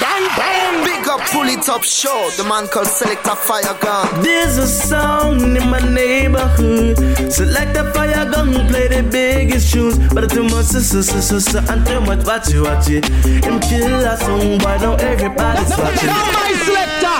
bang, bang. Big up, pull it up, show. The man called Selector Fire Gun. There's a sound in my neighborhood. Select a fire gun, play the biggest tunes. But too much, so, so, so, so, and too much, watch it, watch it. Him kill a song, why now everybody's watching. Now my selector.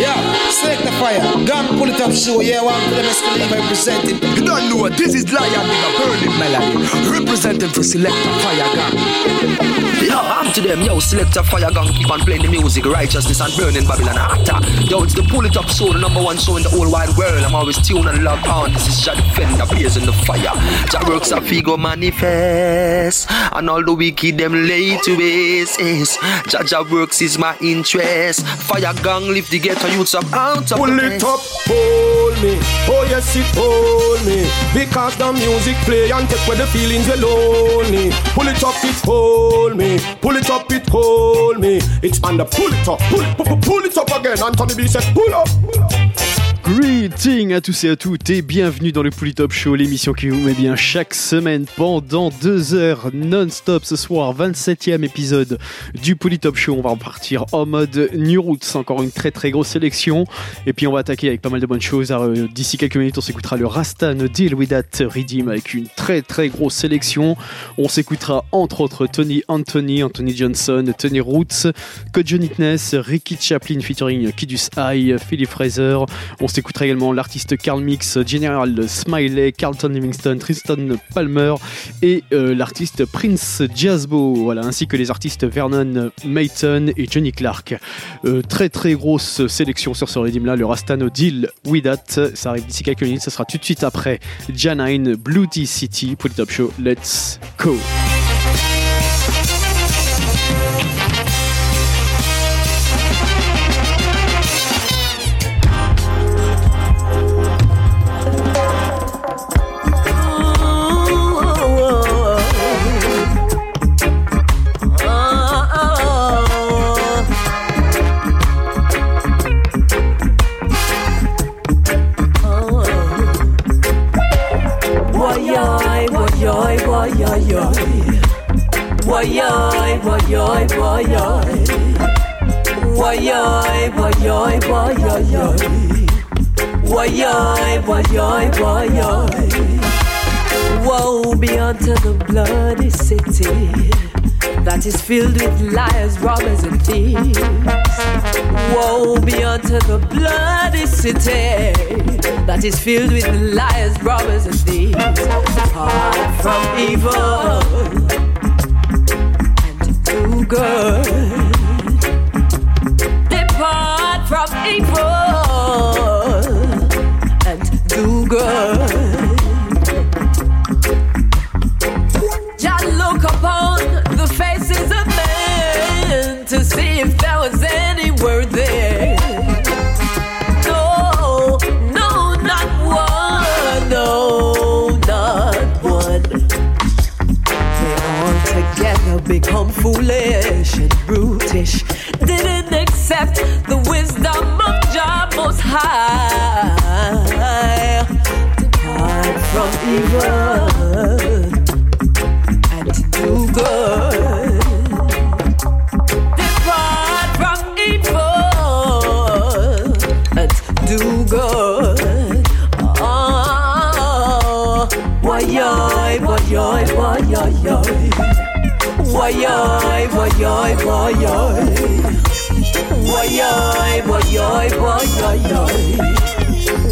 Yeah, select the fire. Gun pull it up show. Yeah, one for the them escalate representing. You don't know what this is Lion Digger burning melody. Representing for select the fire gun. Yo, I'm to them, yo, select a fire gun, keep on playing the music, righteousness and burning Babylon hotter. Yo, it's the pull it up show, the number one show in the whole wide world. I'm always tuned and locked on. This is Jah Defender, blaze in the fire. Jah works a figo manifest, and all the wicked them lay to waste. Jah Jah works is my interest. Fire gang lift the ghetto youths up out of Pull it up, hold me. Oh yes, it hold me. Because the music play and take away the feelings you're lonely. Pull it up, it hold me. Pull it up, it hold me. It's under pull it up, pull it, pull, pull it up again. Anthony B said pull up. Pull up. Greeting à tous et à toutes et bienvenue dans le Top Show, l'émission qui vous met bien chaque semaine pendant deux heures non-stop ce soir, 27e épisode du Top Show. On va repartir en mode New Roots, encore une très très grosse sélection. Et puis on va attaquer avec pas mal de bonnes choses. Euh, D'ici quelques minutes, on s'écoutera le Rastan Deal With That Redeem avec une très très grosse sélection. On s'écoutera entre autres Tony Anthony, Anthony Johnson, Tony Roots, Code Nitness, Ricky Chaplin featuring Kidus High, Philip Fraser. S'écoutera également l'artiste Carl Mix, General Smiley, Carlton Livingston, Tristan Palmer et euh, l'artiste Prince Jazzbo, voilà, ainsi que les artistes Vernon Mayton et Johnny Clark. Euh, très très grosse sélection sur ce redeem là, le Rastano Deal With That. Ça arrive d'ici quelques minutes, ça sera tout de suite après Janine, Tea City pour le Top Show. Let's go! Why-yoy, why-yoy, why-yoy Why-yoy, why-yoy, why-yoy Why-yoy, why-yoy, why-yoy Woe be unto the bloody city that is filled with liars, robbers, and thieves. Woe be unto the bloody city that is filled with liars, robbers, and thieves. Apart from evil do good. Depart from evil and do good. Just look upon the faces of men to see if there was any word foolish and brutish. Didn't accept the wisdom of Jah Most High. Depart from evil and do good. Depart from evil and do good. Oh, why, why, why, why, why, Why-yoy, why-yoy, why-yoy Why-yoy, why-yoy, why-yoy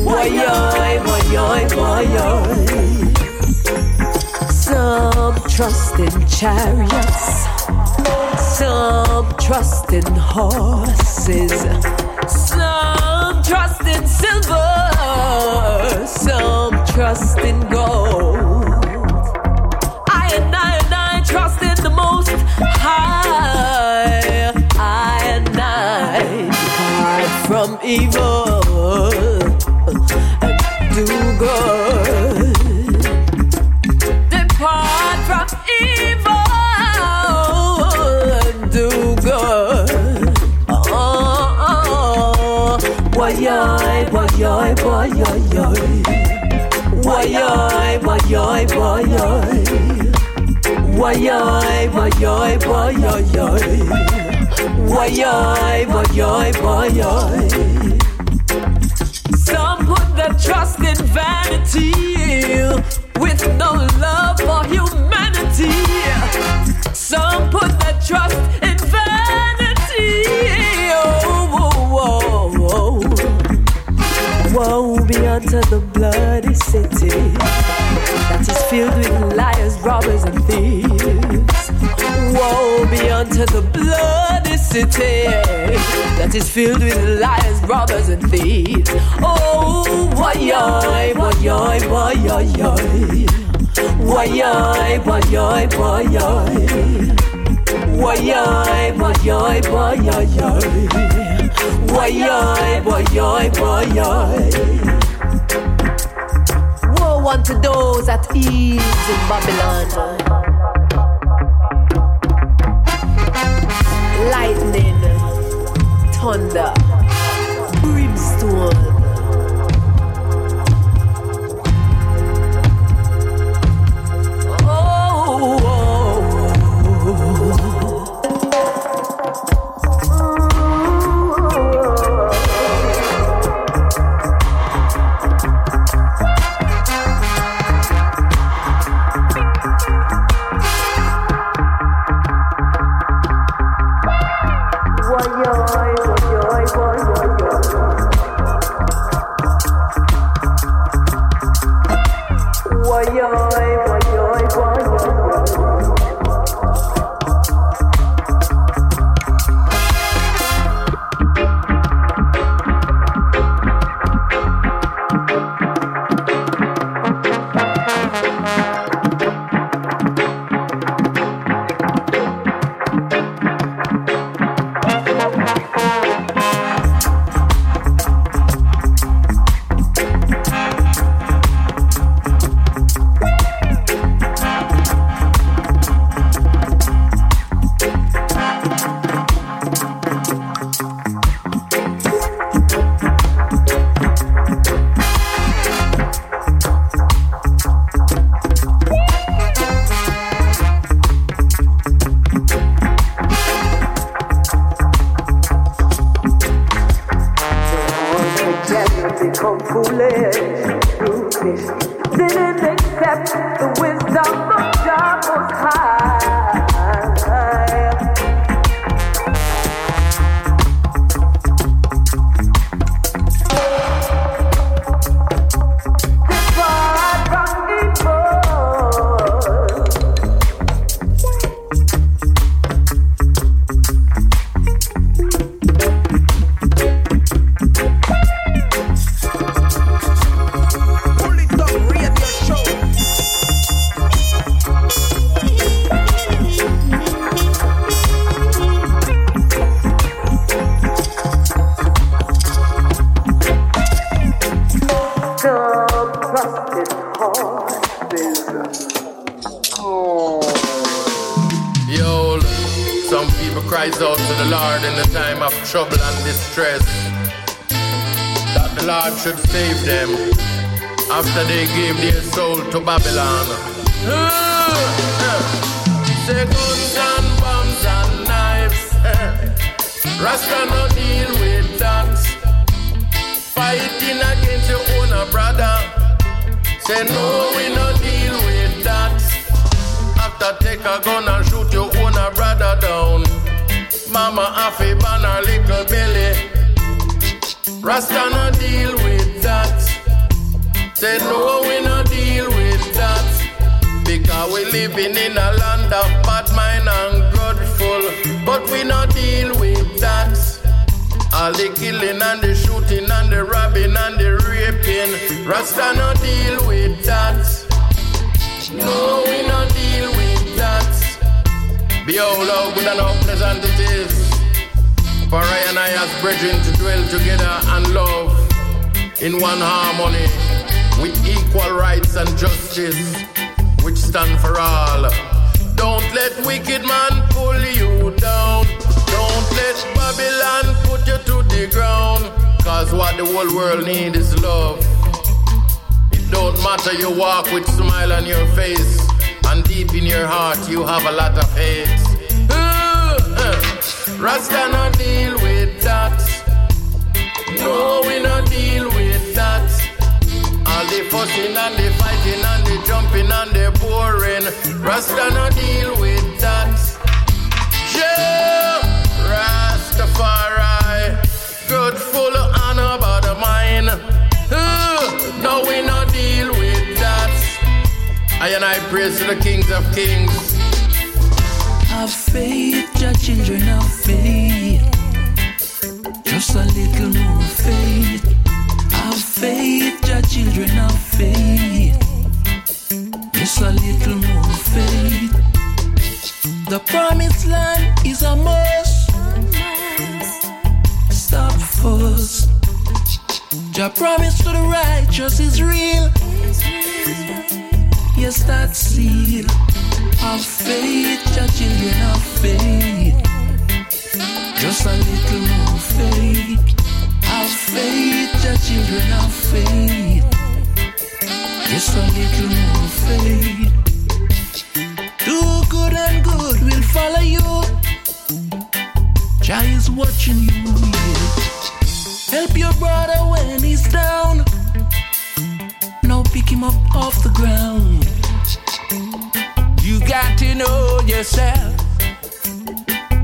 Why-yoy, why-yoy, why-yoy Some trust in chariots. Some trust in horses. Some trust in silver. Some trust in gold evil and do good. Depart from evil and do good. Oh, oh, oh. Why-yoy, why-yoy, why-yoy, why-yoy, why-yoy, why-yoy. Why-yoy, why-yoy, why-yoy, boy, boy, boy, boy. Some put their trust in vanity with no love for humanity. Some put their trust in vanity. Oh, whoa, whoa, whoa. Woe be unto the bloody city that is filled with liars, robbers, and thieves. Woe be unto the bloody city that is filled with liars, robbers, and thieves. Oh, why, why, why, why, why, why, why, why, why, why, why, why, why, why, why, why, why, why, Woe unto those at ease in Babylon. wonder. con fulero. Is watching you. Yeah. Help your brother when he's down. Now pick him up off the ground. You got to know yourself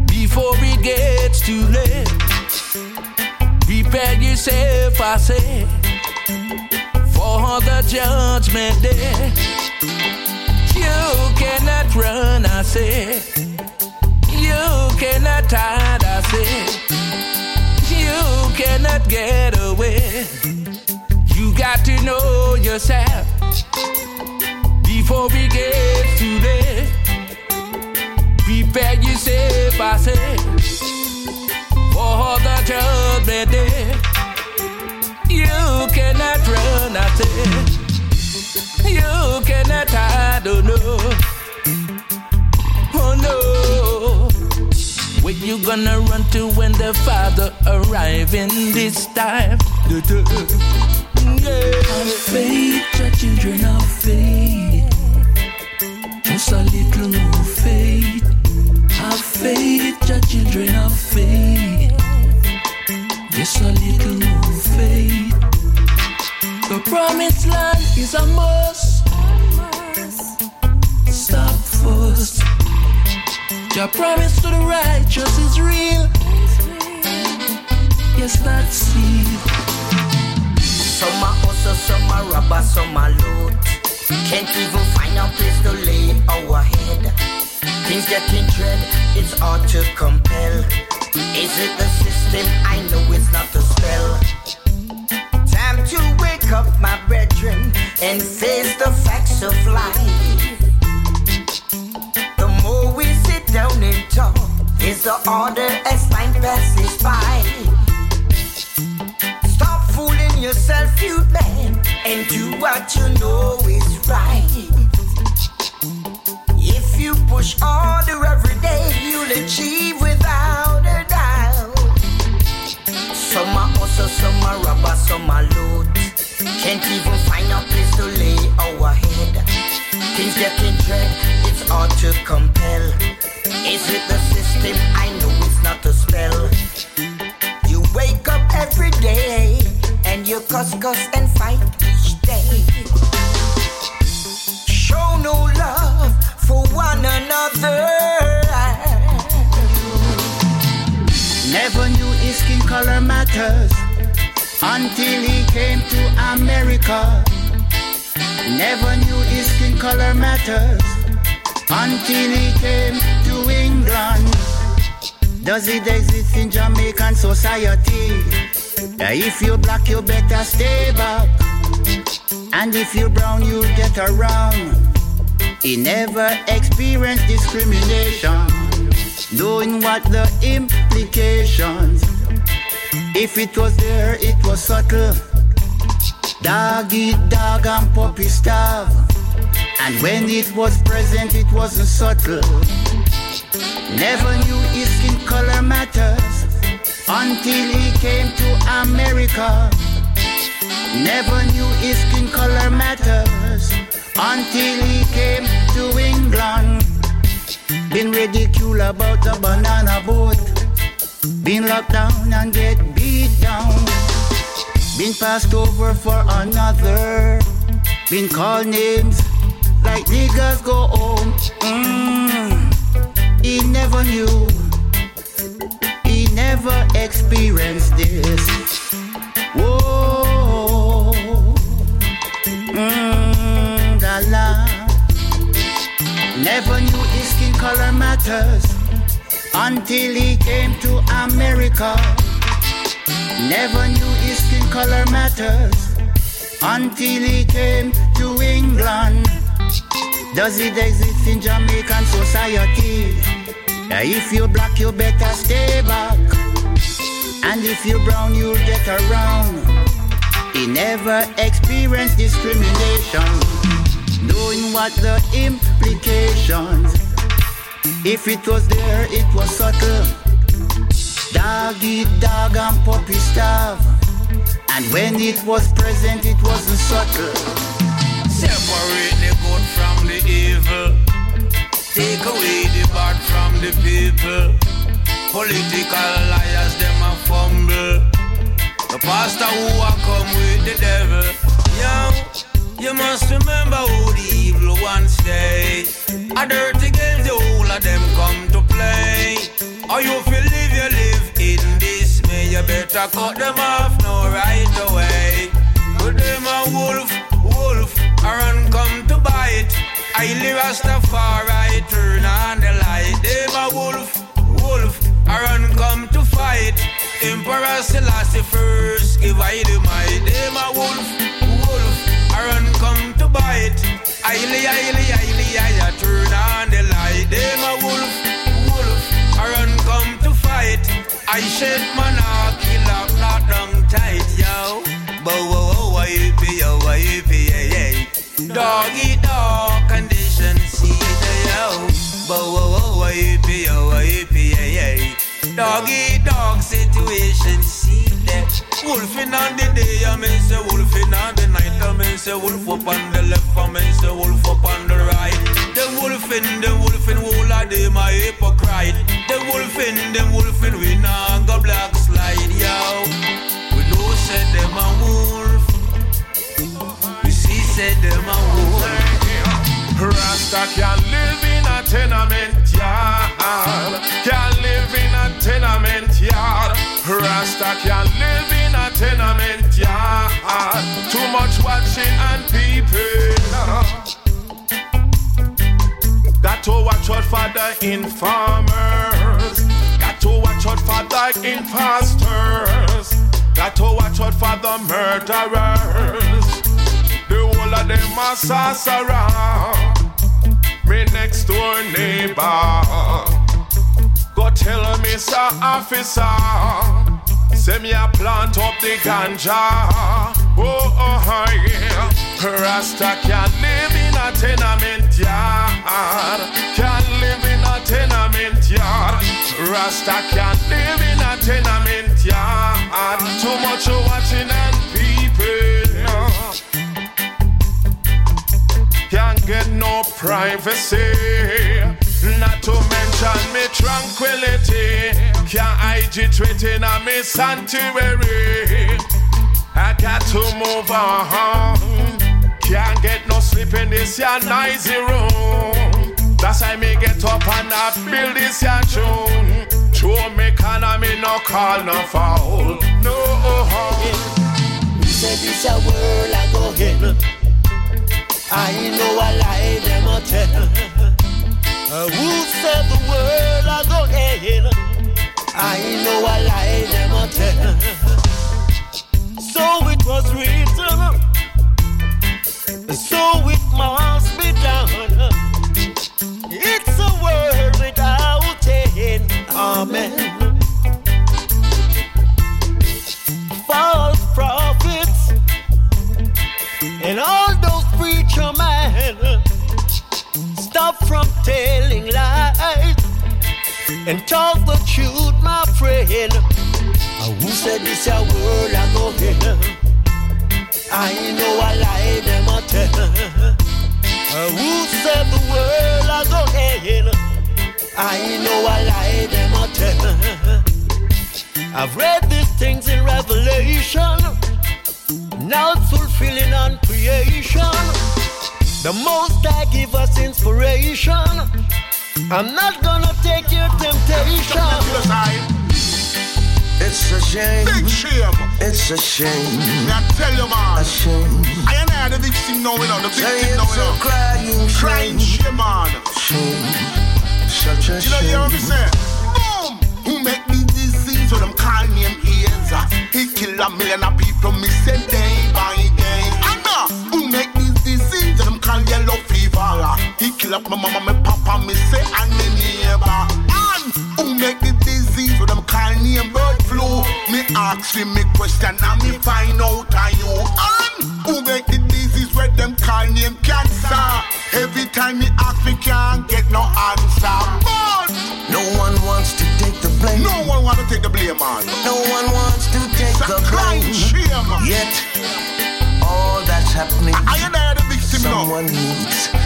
before it gets too late. Prepare yourself, I say, for the judgment day. You cannot run, I say. You cannot hide, I say. You cannot get away. You got to know yourself before we get too late. Prepare yourself, I say, for the judgment day. You cannot run, I say. You cannot hide, oh no. Where you gonna run to when the Father arriving this time? Yeah. Have faith, children have faith. Just a little more faith. Have faith, children have faith. Just a little more faith. The promised land is a must. Stop first. Your promise to the righteous is real. Yes, that's it. Some are hustle, some are robber, some are loot. Can't even find a place to lay our head. Things getting dread, it's hard to compel. Is it the system? I know it's not the spell. Time to wake up, my brethren, and face the facts of life. The more we sit down and talk, is the harder as time passes by. Stop fooling yourself, you man, and do what you know is right. If you push harder every day, you'll achieve without a doubt. Some are hustle, some are robber, some are loot. Can't even find a place to lay our head. Things getting dread, it's hard to compel. Is it the system? I know it's not a spell. You wake up every day and you cuss, cuss and fight each day. Show no love for one another. Never knew his skin color matters until he came to America. Never knew his skin color matters until he came to England. Does it exist in Jamaican society? If you're black, you better stay back. And if you're brown, you'll get around. He never experienced discrimination, knowing what the implications. If it was there, it was subtle. Doggy dog and puppy starve. And when it was present, it wasn't subtle. Never knew his skin color matters until he came to America. Never knew his skin color matters until he came to England. Been ridiculed about the banana boat. Been locked down and get beat down. Been passed over for another. Been called names like niggas go home. Mm. He never knew. He never experienced this. Whoa. Mm, la Never knew his skin color matters until he came to America. Never knew his skin color matters until he came to England. Does it exist in Jamaican society? If you're black, you better stay back. And if you're brown, you'll get around. He never experienced discrimination, knowing what the implications. If it was there, it was subtle. Dog eat dog and puppy starve. And when it was present, it wasn't subtle. Separate evil. Take away the bad from the people. Political liars, them a fumble. The pastor who a come with the devil. Yo, you must remember who the evil ones stay. A dirty games, the whole of them come to play. Or you feel live, you live in dismay. You better cut them off now right away. But them a wolf, wolf, a run come I live Rastafari, turn on the light. Them a wolf, wolf, a run come to fight. Emperor Selassie first, give I the might. Them a wolf, wolf, a run come to bite. Aili, aili, aili, I turn on the light. Them a wolf, wolf, a run come to fight. I shed man a kill a not down tight, yo. Whoa, why you be, yo, why Doggy dog condition, see the yo. Whoa, why you be, yo, you be, yeah, yeah. Doggy dog situation, see that. Wolfing on the day, I mean say wolfing on the night, I mean say wolf up on the left, I mean say wolf up on the right. The wolfing, the wolfing, all of them a hypocrite. The wolfing, the wolfing, we nah go black slide, yo. We know said them a wolf. Said them a wolf. Rasta can live in a tenement yard. Can live in a tenement yard. Rasta can live in a tenement yard. Too much watching and peeping. Got to watch out for the informers. Got to watch out for the imposters. Got to watch out for the murderers. Them a sorcerer. Me next door neighbor. Go tell me, sir officer. Say me a plant up the ganja. Oh, oh, oh yeah. Rasta can live in a tenement yard. Can't live in a tenement yard. Rasta can't live in a tenement yard. Too much watching and peeping. Can't get no privacy. Not to mention me tranquility. Can't hide it within a me sanctuary. I got to move on. Can't get no sleep in this ya noisy room. That's why me get up and I build this ya tune. True me can I me no call no foul. No. We said this a world I go in. I know a lie them a tell. Uh, who said the world I go in? I know a lie them a tell. So it was written. So it must be done. It's a world without end. Amen. From telling lies and talk the truth, my friend. Who said this a world I go in? I know a lie them a tell. Who said the world I go in? I know a lie them a tell. I've read these things in Revelation. Now it's fulfilling on creation. The most I give us inspiration. I'm not gonna take your temptation. It's a shame. Big shame. It's a shame. I tell you, man. A shame. I and I the big thing now, you know. The big Say thing now, it's you a know. crying Crying shame. shame, man. Shame. Such a You know, you hear what me shame. say? Boom! Who make me disease with them call name AIDS? He kill a million of people, me say day Up my mama, my papa, me say and me neighbor. And who make the disease with them call name bird flu? Me ask him me question and me find out are you. And who make the disease with them call name cancer? Every time me ask me can't get no answer. But No one wants to take the blame. no one wanna take the blame, man. No one wants to take It's the blame. shame. Yet, all that's happening, I I are the victim now. someone needs to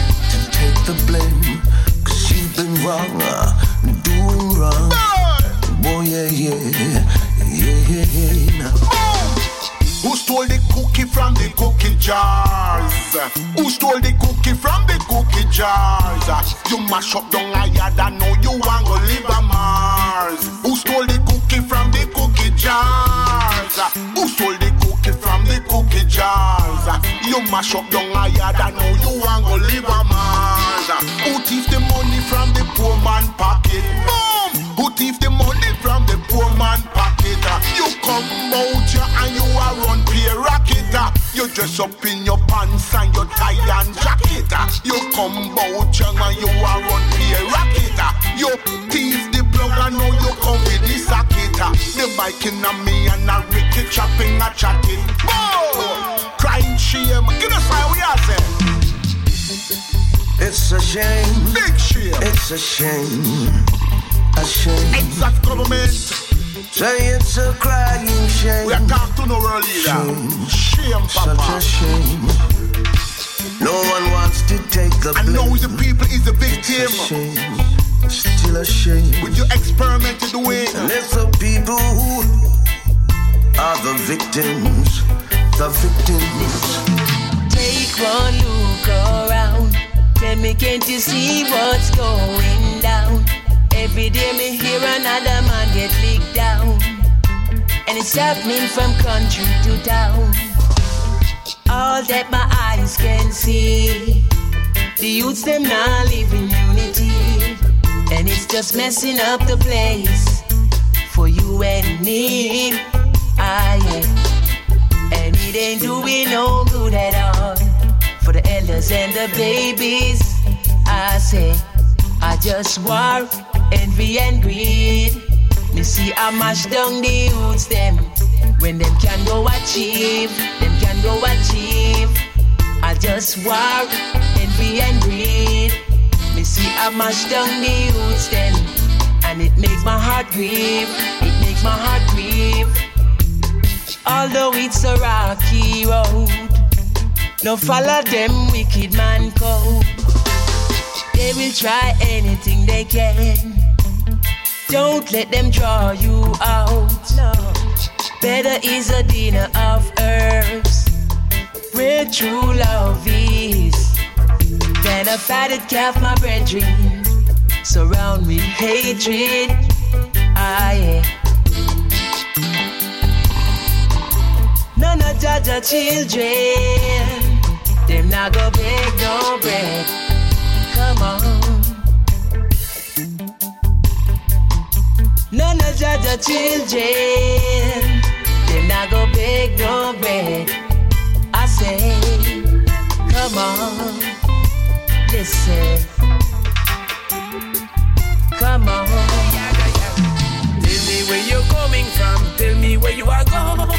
take the blame. Cause you've been wrong, uh, doing wrong. Boy, yeah, yeah, yeah, yeah, yeah. Who stole the cookie from the cookie jars? Who stole the cookie from the cookie jars? You mash up down a yard and know you want to live on Mars. Who stole the cookie from the cookie jars? Who stole the cookie from the cookie jars? You mash up down a yard and know you want go live on man pocket? Boom! Who thief the money from the poor man pocket? Uh, you come out here and you are run pay rocket. Uh, you dress up in your pants and your tie and jacket. Uh, you come out here and you are run pay rocket. You thief the plug and now you come with the socket. The bike in me and a Ricky chopping a chatting. Whoa! Crying shame. Give us how we are say. It's a shame. Big shame. It's a shame. A shame. Exact government. Say it's a crying shame. We are talk to no world leader. Shame, Such papa. a shame. No one wants to take the And blame. now the people is the victim. It's a shame. Still a shame. With your experimented way. And it's the people who are the victims. The victims. Take one look around. Tell me, can't you see what's going down? Every day me hear another man get licked down. And it's happening from country to town. All that my eyes can see. The youths them now live in unity. And it's just messing up the place for you and me. Ah, yeah. And it ain't doing no good at all the elders and the babies. I say, I just war, envy and greed. Me see I mash down the youths them when them can go achieve, them can go achieve. I just war, envy and greed. Me see I mash down the youths them and it makes my heart grieve. It makes my heart grieve. Although it's a rocky road, no follow them wicked man code. They will try anything they can. Don't let them draw you out. No. Better is a dinner of herbs where true love is than a fatted calf, my brethren. Surround with hatred. Ah, yeah. None of Jaja children, them not go beg no bread. Come on. None of Jaja children, them not go beg no bread. I say, come on, listen. Come on. Tell me where you're coming from. Tell me where you are going.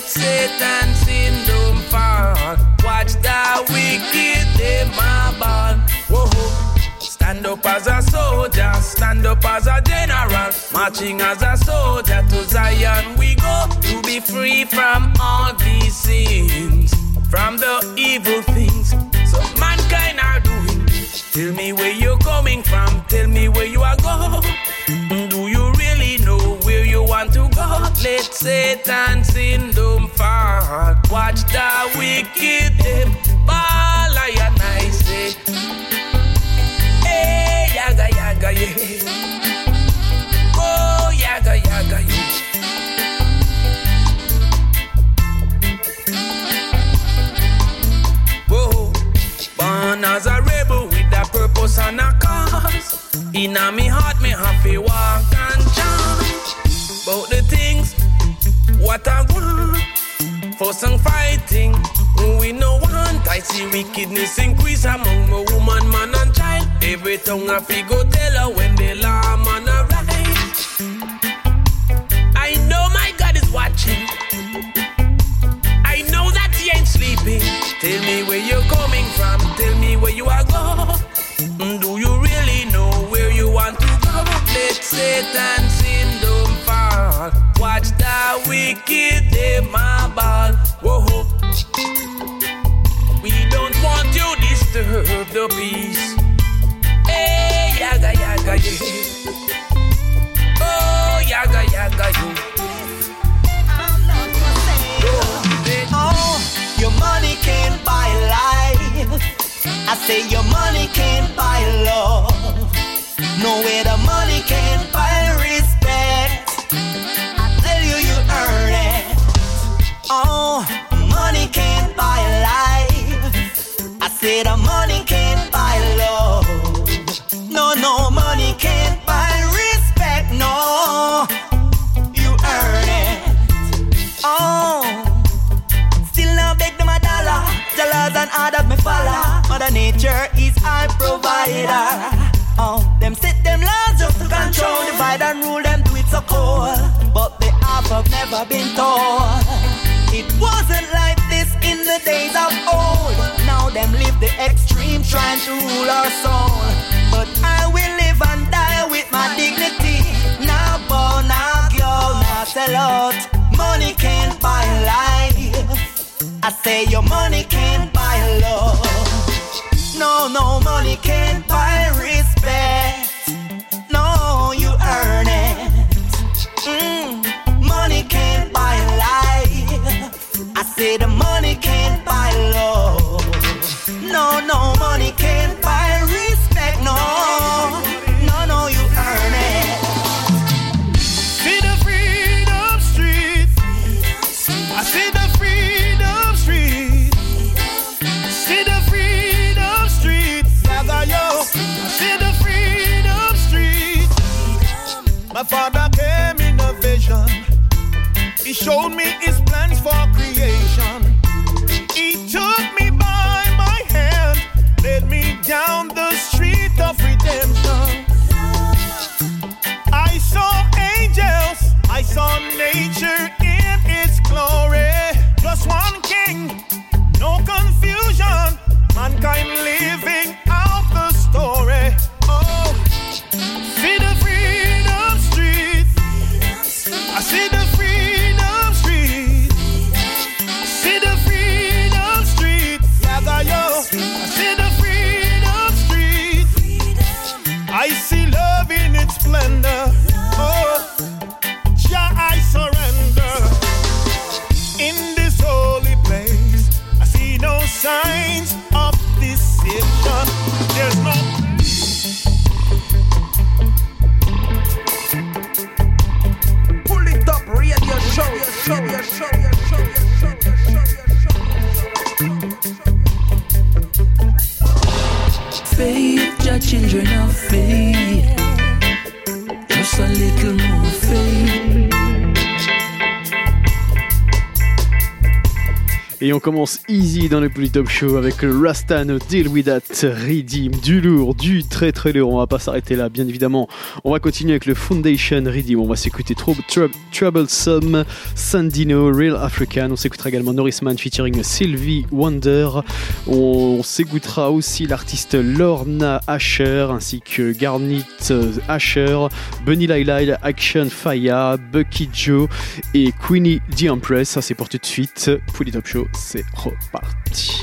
Let Satan syndrome fall. Watch the wicked them a ball. Whoa. Stand up as a soldier, stand up as a general, marching as a soldier to Zion we go to be free from all these sins, from the evil things so mankind are doing. Tell me where you're coming from, tell me where you are going. Satan syndrome fall. Watch the wicked them ball, I and I say. Hey, yaga yaga yeah. Oh, yaga yaga yeah. Whoa, born as a rebel with a purpose and a cause. In a me heart, me happy walk and chant about the things what I want. For some fighting, we no want. I see wickedness increase among my woman, man, and child. Every tongue I fi go tell her when the law man arise. I know my God is watching. I know that he ain't sleeping. Tell me where you're coming from. Tell me where you are going. Mm, do you really know where you want to go? Let Satan. Watch the wicked them my ball. Whoa. We don't want you disturb the peace. Hey, yaga yaga yeah. Oh, yaga yaga you. Oh, your money can't buy life. I say your money can't buy love. No way the money can't buy never been told. It wasn't like this in the days of old. Now them live the extreme trying to rule our soul. But I will live and die with my dignity. Now bow, now go, now sell out. Money can't buy life. I say your money can't buy love. No, no, money can't buy respect. Showed me his plans for creation. He took me by my hand, led me down the street of redemption. I saw angels, I saw nature in its glory. Just one king, no confusion, mankind children of faith. Just a little Et on commence easy dans le Polytop Show avec le Rastano Deal With That Redeem. Du lourd, du très très lourd. On va pas s'arrêter là, bien évidemment. On va continuer avec le Foundation Redeem. On va s'écouter Trou- Trou- Troublesome, Sandino, Real African. On s'écoutera également Norrisman featuring Sylvie Wonder. On s'écoutera aussi l'artiste Lorna Asher ainsi que Garnit euh, Asher, Bunny Lyle, Action Faya, Bucky Joe et Queenie the Empress. Ça c'est pour tout de suite. Polytop Show, c'est reparti.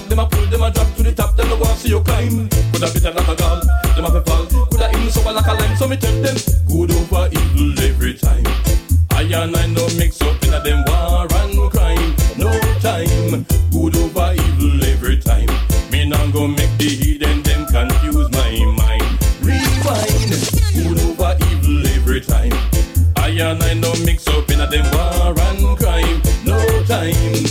jump, them a pull, them a drop to the top, them a want see you climb. Coulda bitten another girl. gal, them a fall. Coulda even sober like a lime, so me take them good over evil every time. I and I no mix up in a them war and crime. No time, good over evil every time. Me not go make the heathen them confuse my mind. Rewind, good over evil every time. I and I no mix up in a them war and crime. No time.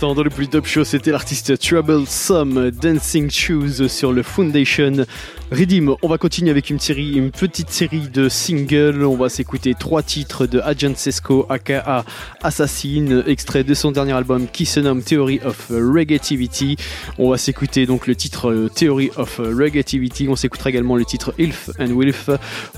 dans le plus top show, c'était l'artiste Trouble Some Dancing Shoes sur le Foundation Redeem. On va continuer avec une, série, une petite série de singles. On va s'écouter trois titres de Agent Sesco, aka Assassin, extrait de son dernier album qui se nomme Theory of Regativity. On va s'écouter donc le titre euh, Theory of Regativity. On s'écoutera également le titre Ilf and Wilf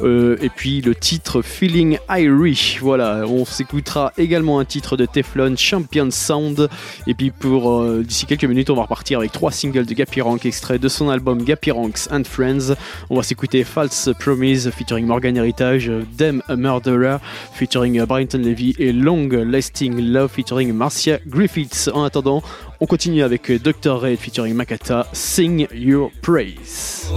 euh, et puis le titre Feeling Irish. Voilà, on s'écoutera également un titre de Teflon Champion Sound et puis pour euh, d'ici quelques minutes, on va repartir avec trois singles de Gapirank extraits de son album Gapiranks and Friends. On va s'écouter False Promise featuring Morgan Heritage, Damn a Murderer featuring Brighton Levy et Long Lasting Love featuring Marcia Griffiths. En attendant, on continue avec Dr. Red featuring Makata, Sing Your Praise.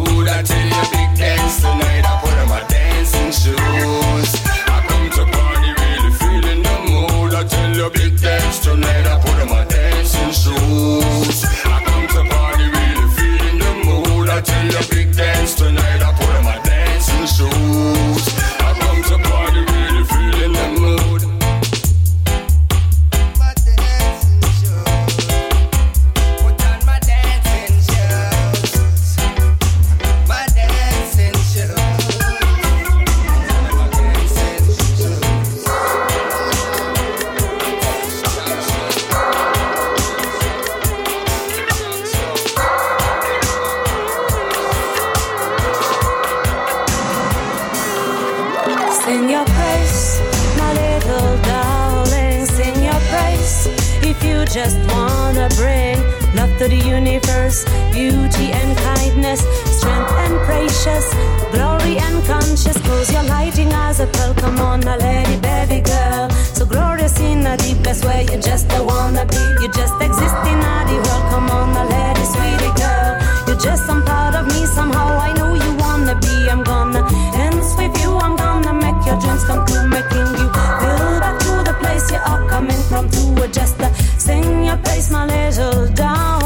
To the universe, beauty and kindness, strength and precious, glory and conscious. Close your lighting as a pearl. Come on, my lady, baby girl. So glorious in the deepest way. You just don't wanna be. You just exist in the world. Come on, my lady, sweetie girl. You're just some part of me somehow. I know you wanna be. I'm gonna dance with you. I'm gonna make your dreams come true, making you feel back to the place you are coming from. To adjust the sing your place, my little darling.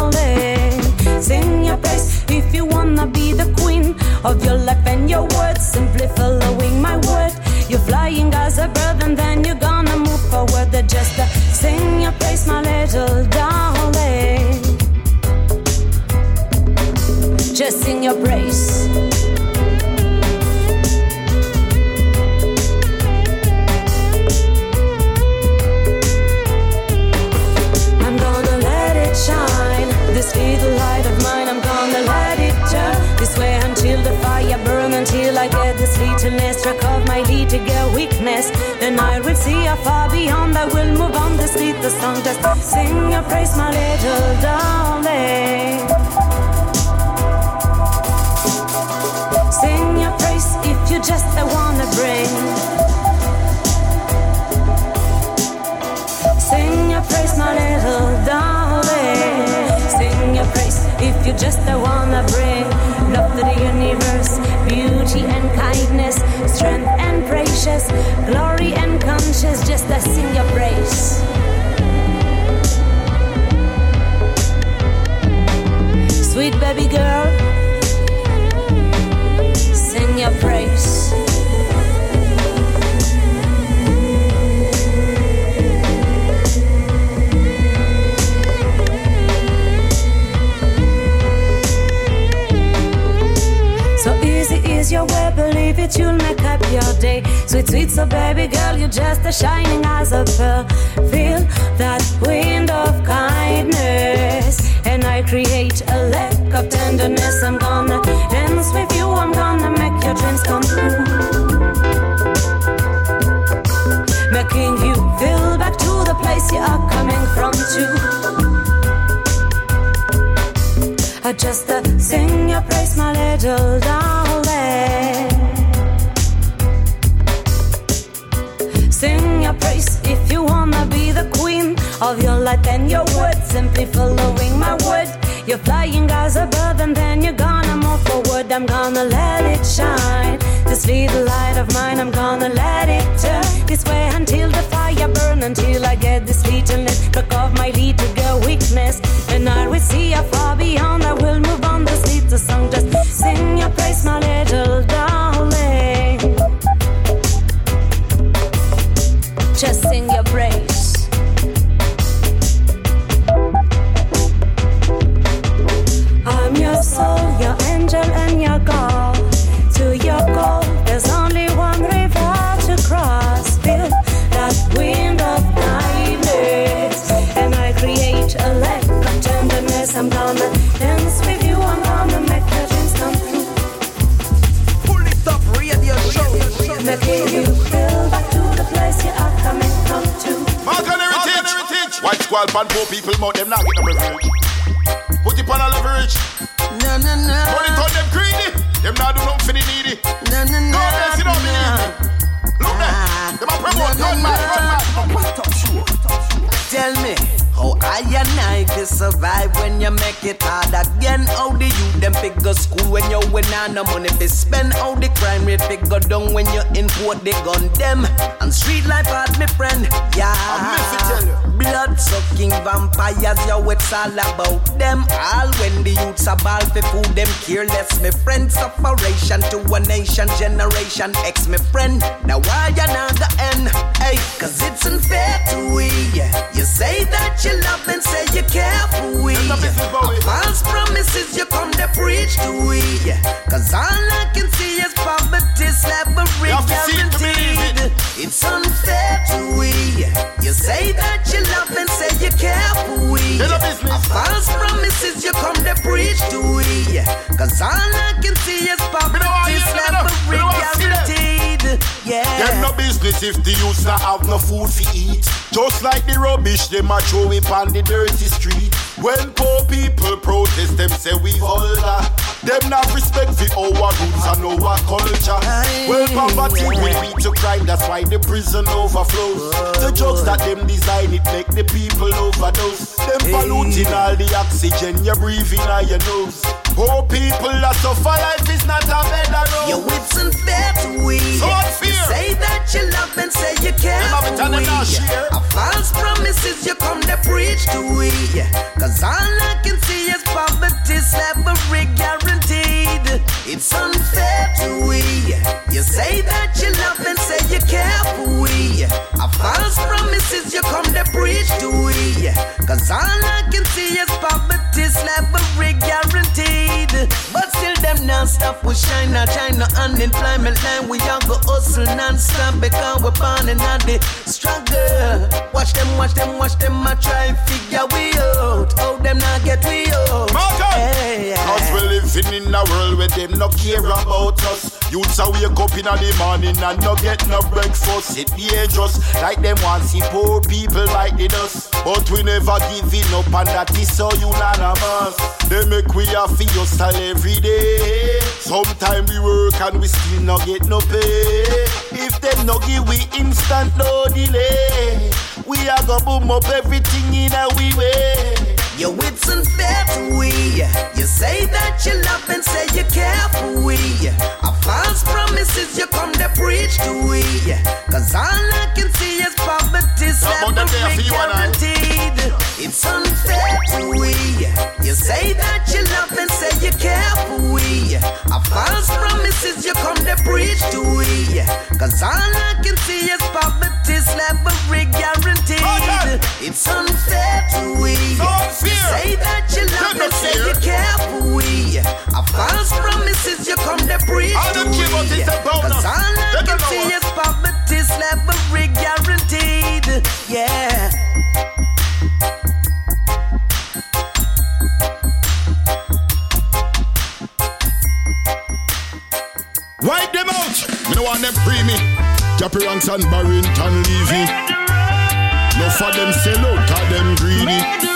Of your life and your words. Simply following my word. You're flying as a bird, and then you're gonna move forward. Uh, Just uh, sing your praise, my little darling. Just sing your praise. Until I get this littleness struck off my little weakness. Then I will see how far beyond I will move on. This little song just sing your praise, my little darling. Sing your praise if you just wanna bring. Sing your praise, my little darling. Sing your praise if you just wanna bring to the universe, beauty and kindness, strength and precious, glory and conscious. Just to sing your praise. Sweet baby girl, sing your praise. Believe it, you'll make up your day. Sweet, sweet, so baby girl, you're just as shining as a pearl. Feel that wind of kindness, and I create a lack of tenderness. I'm gonna dance with you, I'm gonna make your dreams come true. Making you feel back to the place you are coming from, too. I just uh, sing your praise, my little darling. Sing your praise if you wanna be the queen of your life and your word. Simply following my word. You're flying as a bird, and then you're gonna move forward. I'm gonna let it shine. This little light of mine, I'm gonna let it turn this way until the fire burn. Until I get this little littleness, back off my little girl weakness, and I will see how far beyond. I will move on this little song. Just sing your praise, my little darling. Heritage. White squall pan poor people, mouth them not get no privilege. Put it on a leverage. Na na na. Money turn them greedy. Them not do nothing for the needy. Na na na. God bless you, don't believe. Look there. Ah. Them a promote gun man, gun man. What up, sure. Tell me how I and I can survive when you make it hard again. How the youth them figure school when you win on no money to spend. How the crime rate figure down when you import the gun them. And street life hard, me friend. Yeah. I miss it, tell you. Blood sucking vampires, yo, it's all about them. All when the youths are ball for food, them careless, me friend. Separation to a nation, generation X, me friend. Now why you not the end? Hey, cause it's unfair to we. You say that you love and say you care for we. False promises you come to preach to we. Cause all I can see is poverty, slavery, You have to see it to believe guaranteed. It's unfair to we. You say that you love and say you care for we. False promises you come to preach to we. Cause all I can see is poverty, slavery, guaranteed. Yeah. Them no business if the youths not have no food to eat. Just like the rubbish them a throw it on the dirty street. When poor people protest, them say we vulgar. Them not respect for our roots and our culture. Well, poverty will lead to crime, that's why the prison overflows. The drugs that them design it make the people overdose. Them polluting all the oxygen you breathe in on your nose. Poor people that suffer life is not a better road. Yo, it's unfair to we. So unfair. You say that you love and say you care for on the we. dash here. A false promises you come to preach to we. Cause all I can see is poverty, slavery guaranteed. It's unfair to we. You say that you love and say you care for we. A false promises you come to preach to we. Cause all I can see is poverty, slavery guaranteed. But still them non stop we shine now China unemployment line we all go hustle non-stop because we're born in the struggle. Watch them, watch them, watch them I try figure we out. How them not get we out. Hey, Cause we living in a world where them no care about us. Youths a wake up in the morning and no get no breakfast. It dangerous like them want see poor people like the dust. But we never giving up and that is so unanimous. They make we a feel style every day. Sometimes we work and we still no get no pay. If them no give we instant no delay, we a go boom up everything in a we way. Yo, it's unfair to we. You say that you love and say you care for we. A false promises you come to preach to we. Cause all I can see is poverty, Now, but them there for slavery guaranteed. It's unfair to we. You say that you love and say you care for we. A false promises you come to preach to we. Cause all I can see is poverty, slavery guaranteed. It's unfair to we. You say that you love and say you care for we. A false promises you come to preach to we. Cause all I can see is poverty, slavery guaranteed. Yeah. Wipe them out. Me no want them free me. Gappy Ranks and Barrington Levy. No for them sell out, cause them greedy.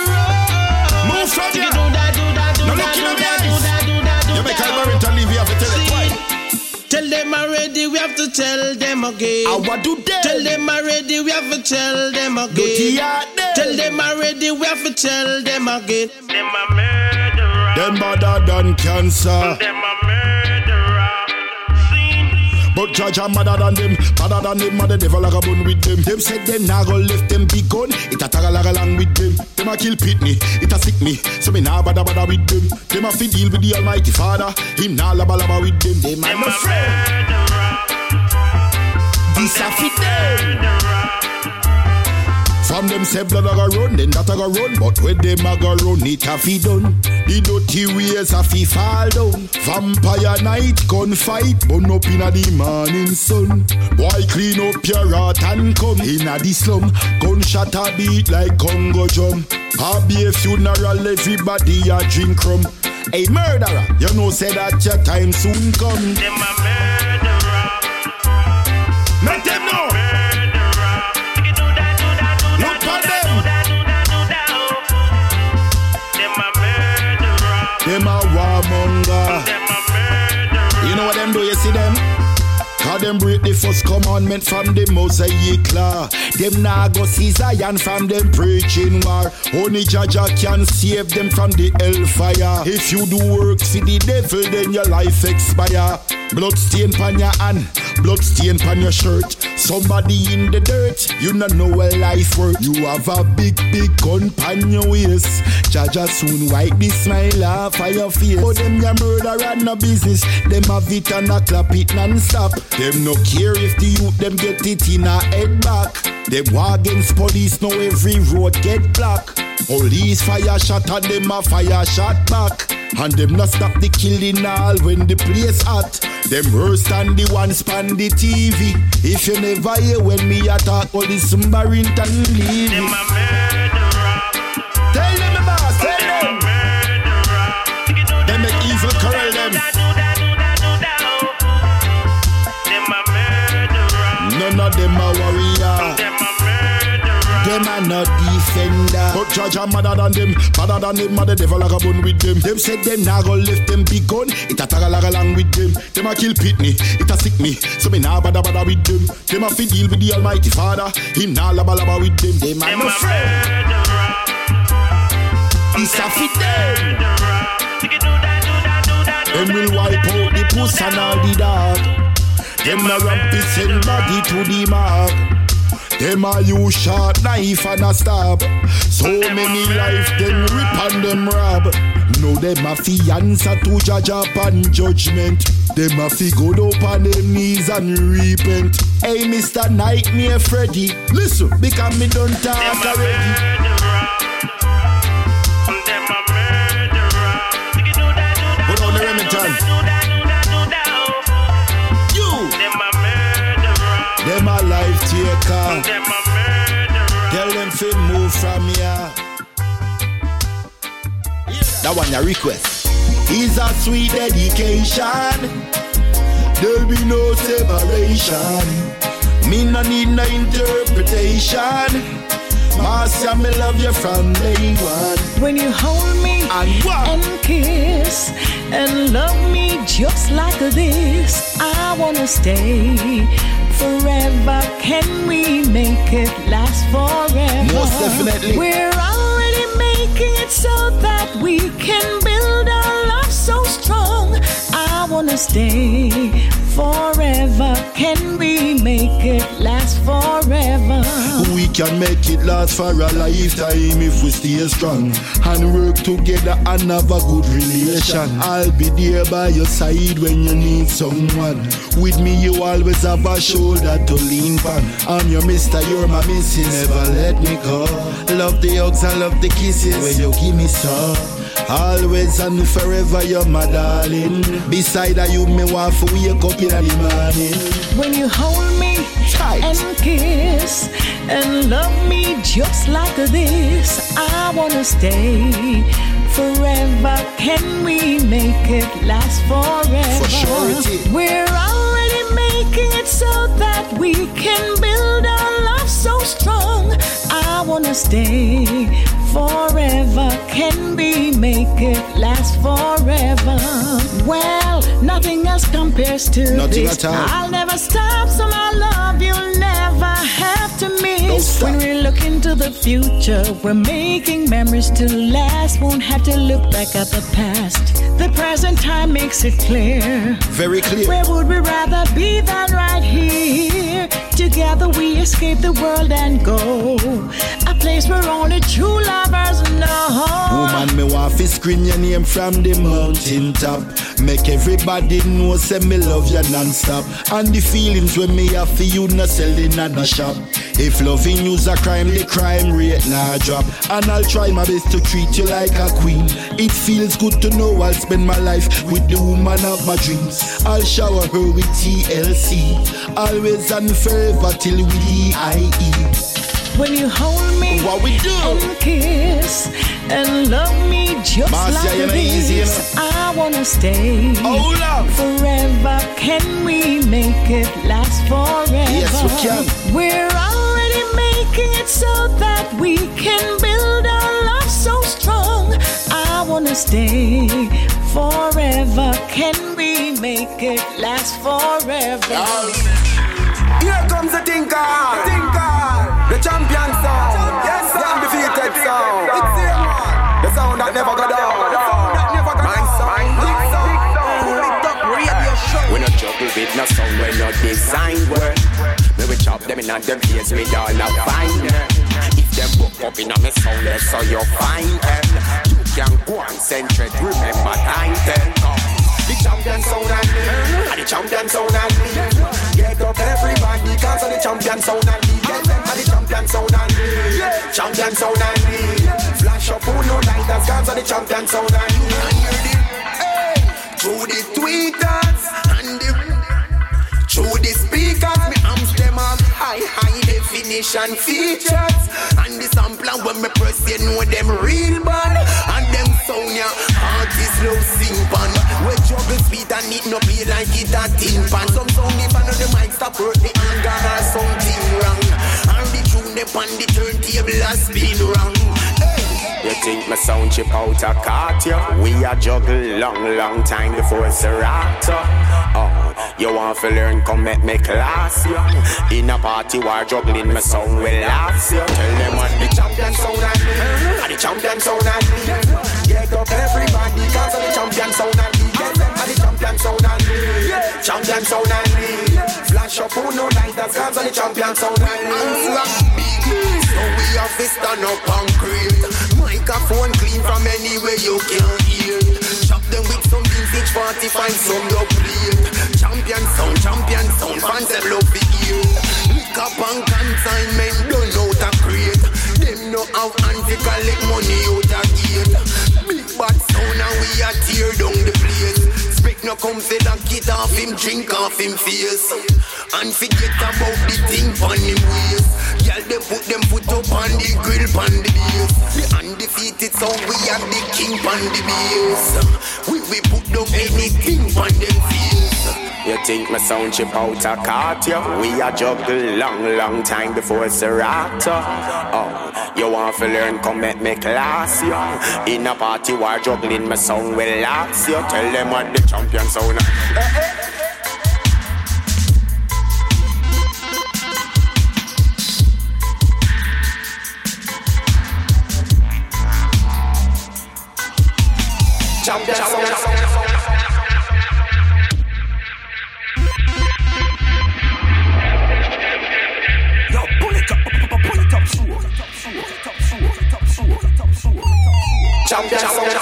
Them already, we have to tell them again. I what do they? Tell them already, we have to tell them again. Dirty heart them. Tell them already, we have to tell them again. Them a murderer. Them better than cancer. Them a murderer. But judge a madder than them, madder than them, mother devil like a bun with them. Them said them nah go left them big gun, it a tag along along with them. Them a kill Pitney, it a sick me, so me nah bother bother with them. Them a fi deal with the Almighty Father, him nah laba laba with them. Them a no friend. This a fit them. From them say blood a go run, then that a go run. But when them a go run, it a fi done. The dirty ways a fi fall down. Vampire night gun fight, burn up inna the morning sun. Boy clean up your heart and come inna the slum. Gunshot a beat like Congo drum. A be a funeral, everybody a drink rum. Hey murderer, you know say that your time soon come. Them a murderer. Commandment from the Mosaic law. Them nah go see Zion from them preaching war. Only Jah Jah can save them from the hellfire. If you do work for the devil, then your life expire. Blood stain pan your hand, blood stain pan your shirt. Somebody in the dirt, you not know where life work. You have a big, big gun pan your waist. Jah Jah soon wipe the smile off of your face. Oh, them your murder and no business. Them have it and a clap it non-stop. Them no care if the youth them get it in a head back. Them war against police, now every road get blocked. Police fire shot and them a fire shot back. And them not stop the killing all when the place hot. Them worse than the one span the TV. If you never hear when me attack all this Barrington Levy. Them a Tell None of them a warrior. Them a not defender. But judge a madder than them, badder than them, a the devil like a bun with them. Them said them nah go left them big gun. It a tag along along with them. Them a kill pitney, it a sick me. So me nah bother bother with them. Them a fi deal with the Almighty Father. Him nah laba laba with them. Them a no friend. It's a fit them. Them will wipe out the puss and all the dog. Them a rampant send body to the mark. Them a use sharp knife and a stab. So many life them rip and them rob. No them a fi answer to judge upon judgment. Them a fi go up on them knees and repent. Hey, Mr. Nightmare Freddy, listen, because me don't talk already. Life taker. Tell them fi move from here. That one your request. Is a sweet dedication. There'll be no separation. Me no need no interpretation. Master, me love you from day one. When you hold me and, kiss and love me just like this, I wanna stay forever. Can we make it last forever? Most definitely. We're already making it so that we can build our love so strong. I wanna stay forever. Can we make it last forever? Can make it last for a lifetime if we stay strong and work together and have a good relation. I'll be there by your side when you need someone. With me, you always have a shoulder to lean on. I'm your mister, you're my missus. Never let me go. Love the hugs, I love the kisses when you give me some. Always and forever, you're my darling. Beside you, me want to wake up in the morning. When you hold me Tight. and kiss and love me just like this, I wanna stay forever. Can we make it last forever? For surety. We're already making it so that we can build our love so strong. I wanna stay forever. Can we make it last forever? Well, nothing else compares to Nothing this. I'll never stop, so my love you'll never have to miss. When we look into the future, we're making memories to last. Won't have to look back at the past. The present time makes it clear. Very clear. Where would we rather be than right here? Together we escape the world and go. A place where only true lovers know. Woman, me want to scream your name from the mountain top. Make everybody know, say me love you non-stop. And the feelings when me have for you, no selling at the shop. If loving you's a crime, the crime rate nah drop. And I'll try my best to treat you like a queen. It feels good to know I'll spend my life with the woman of my dreams. I'll shower her with TLC. Always and forever till we die. When you hold me What we do? and kiss and love me just Marcia, like you know, easy, you this, I wanna stay oh, Hold up. forever. Can we make it last forever? Yes, we can. We're already making it so that we can build our love so strong. I wanna stay forever. Can we make it last forever? Here comes Tinker, Tinker, the champion sound. Yes, the undefeated sound. It's the one. The sound that never go down. The sound that never go down. My sound, big sound. Pull it up, radio show. We no juggle with no sound, we no design work. Me we chop them in and them face, me all a fine. If them book up in a me sound, so you find them. You can go and centred, remember ten. The champion sound and me, the champion sound and me. Get up everybody, cause of the champion sound and me. Get them and the champion sound and me. Champion sound and me. Flash up who no lighters, cause of the champion sound and me. Hey, through the tweeters and the through the speakers, me amps them up high, high definition features. And the sampler when me press, you know them real bad. And them sound ya, artists love sing. Juggle speed and it no play like it a tin pan. Some sound if I know the mic stop hurt the organ or something wrong. And the tune they on the turntable a spin wrong. You think my sound chip out a cart, yeah? We a juggle long, long time before it's a Serato. Oh, you want to learn, come make me class, yeah? In a party while juggling my sound will last, yeah? Tell them what the champion sound and me, and the champion sound and me. Get up everybody, cause the champion sound and me. Lighters, cause of the champion sound and me. So we have to stand up and create. Microphone clean from anywhere you can hear. Chop them with some vintage 45 some you plate Champion sound, champion sound, fans them love the ear. Lick up and consignment, don't know to create. Them no have to collect money out of gate Big bad sound and we a tear down the place No come say that kid off him, drink off him face And forget about the thing on him waist Girl, they put them foot up on the grill, on the base. The undefeated sound, we are the king on the base. We we put down anything on them face. You think my sound chip out a cart? We a juggle long, long time before Serato. Oh, you want to learn, come make me class, yeah? In a party while juggling, my sound will last, yeah? Tell them what the champion sound. Champion sound. Bad that a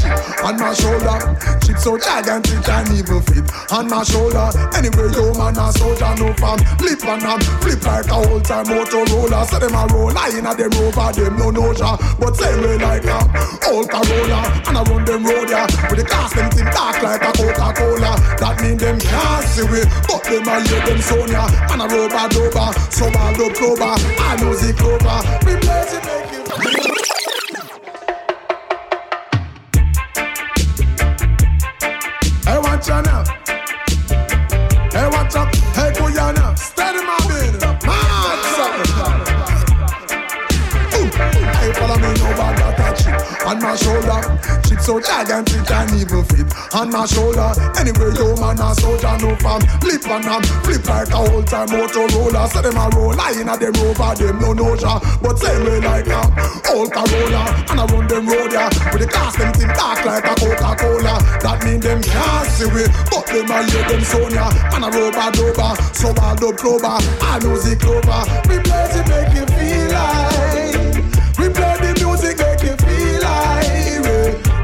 chip on my shoulder. So gigantic and even fit on my shoulder. Anyway, yo man a soldier, no fam. Flip and am flip like a whole time Motorola. So them a roll, I inna them rover, them no noja. But same way like a old Corolla, and I run them road ya. With the cast them thin dark like a Coca-Cola. That mean them can't see we, but them a hear them Sonia. And a rover dover, so all the clover, I music clover. We blaze it, make my shoulder. Chip so gigantic and even fit on my shoulder. Anyway, yo man a soldier, no fam. Flip and am flip like a whole time Motorola. So them a roll, I inna them rover, them no noja. But same way like uh, a old Corolla, and I run them road ya. With the cast them thin dark like a Coca-Cola. That mean them can't see we, but them a hear them Sonia. And a rover dover, so all the clover, I music clover. We blaze it, make you feel like.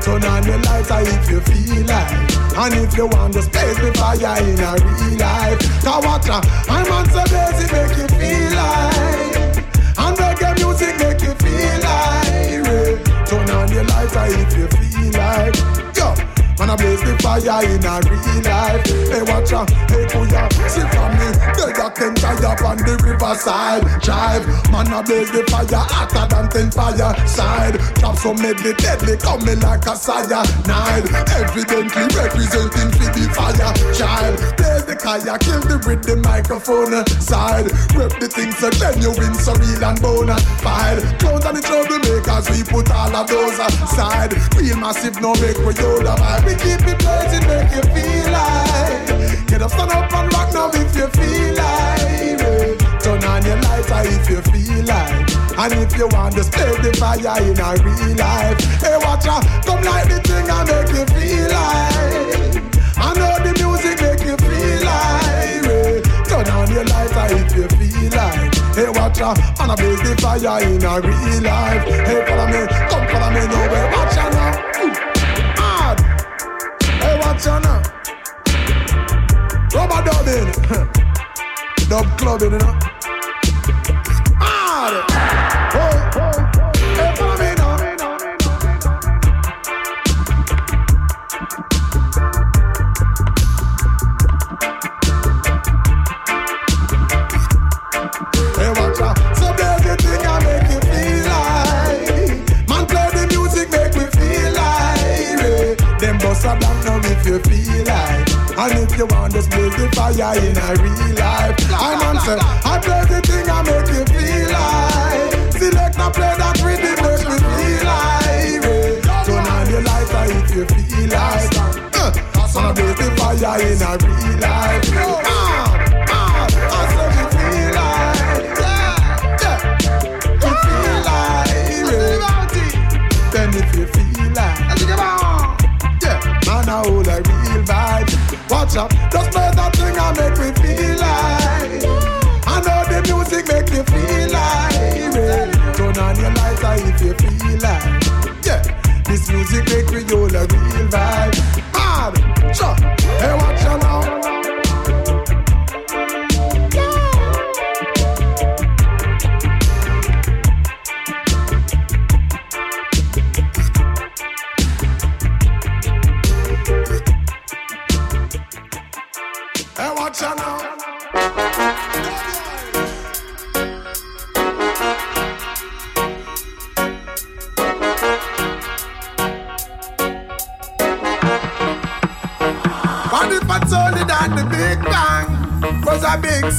Turn on the lights if you feel like. And if you want the space, the fire in a real life. Kawata, I'm on so basic, make you feel like. And reggae music make you feel like. Turn on the lights if you feel like. Yo. Man, I blaze the fire in a real life. Hey, watch out, hey, kuya, see from ten tire on the riverside. Drive, man a blaze the fire hotter than ten fire side. Drop some medley deadly coming like a cyanide. Evidently representing for the fire. Child, blaze the kaya, kill the with the microphone side. Rep the things so genuine, so real and bona fide. Clowns and the troublemakers, we put all of those aside. Real massive, no make hold a vibe. We keep it blazing, make you feel like. Get up, stand up and rock now if you feel like. it. Turn on your lighter if you feel like. And if you want to stay the fire in a real life. Hey, watch out, come like the thing and make you feel like. I know the music make you feel like. eh. Turn on your lighter if you feel like. Hey, watch out, and I blaze the fire in a real life. Hey, follow me, come follow me now. Hey, watch out now. Hard. Hey, watch out now. Rubber dubbing. Dub clubbing, you know. Hard. And if you want to blaze the fire in a real life. I man say, I play the thing I make you feel like. Select and play that rhythm, make me feel like. Turn on your lighter if you feel like. Uh, and I the fire in a real life. Vibe. Just play that thing and make me feel like. I know the music make you feel like. Turn on your lighter if you feel like. Yeah, this music make me hold a real vibe. Hard, sure.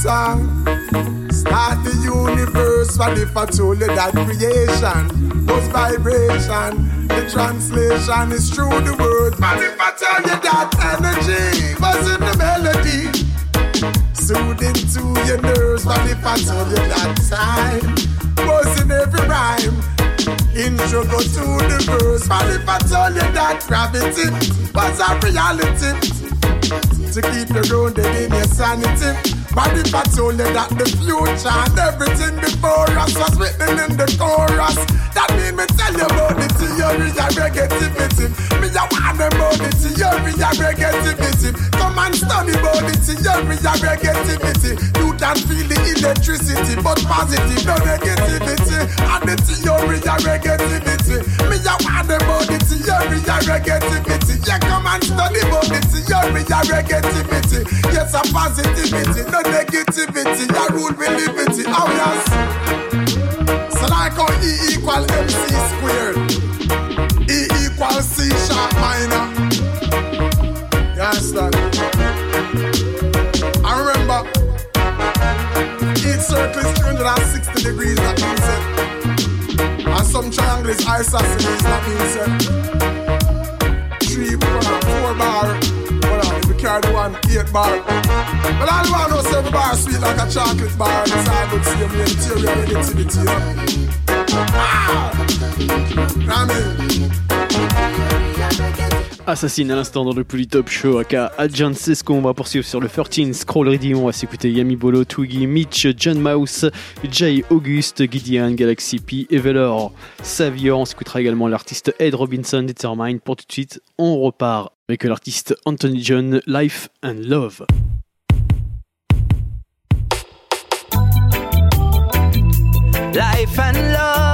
Song? Start the universe. What if I told you that creation was vibration? The translation is through the word. What if I tell you that energy was in the melody? Soothing to your nerves. What if I told you that time was in every rhyme? Intro go to the verse. What if I told you that gravity was a reality? To keep you grounded in your sanity. Told you that the future and everything before us was written in the chorus? That mean me tell you about the theory of Reggaetivity. Me a want about the theory of Reggaetivity. Come and study about the theory of Reggaetivity. You can feel the electricity, but positive, no negativity. And the theory of Reggaetivity. Me a want about the theory of Reggaetivity. Yeah, come and study about the theory of Reggaetivity. Yes, a positivity, no negativity. Ya rule with liberty. Oh yes. So like how E equal MC squared. E equal C sharp minor. Yes, that. Each circle is 360 degrees, that means it. And some triangle is isosceles, that means it. Three, four, four bar. Hold on, if we carry one, eight bar. But all you want to know is bar sweet like a chocolate bar. It's all good to you, interior relativity, you. Ah! I mean, Assassine à l'instant dans le Polytop Show, aka Adjan Sesco. On va poursuivre sur le 13 Scroll Radio. On va s'écouter Yami Bolo, Twiggy, Mitch, John Mouse, Jay Auguste, Gideon, Galaxy P, Evelor, Savior. On s'écoutera également l'artiste Ed Robinson, Determine. Pour tout de suite, on repart avec l'artiste Anthony John, Life and Love. Life and love.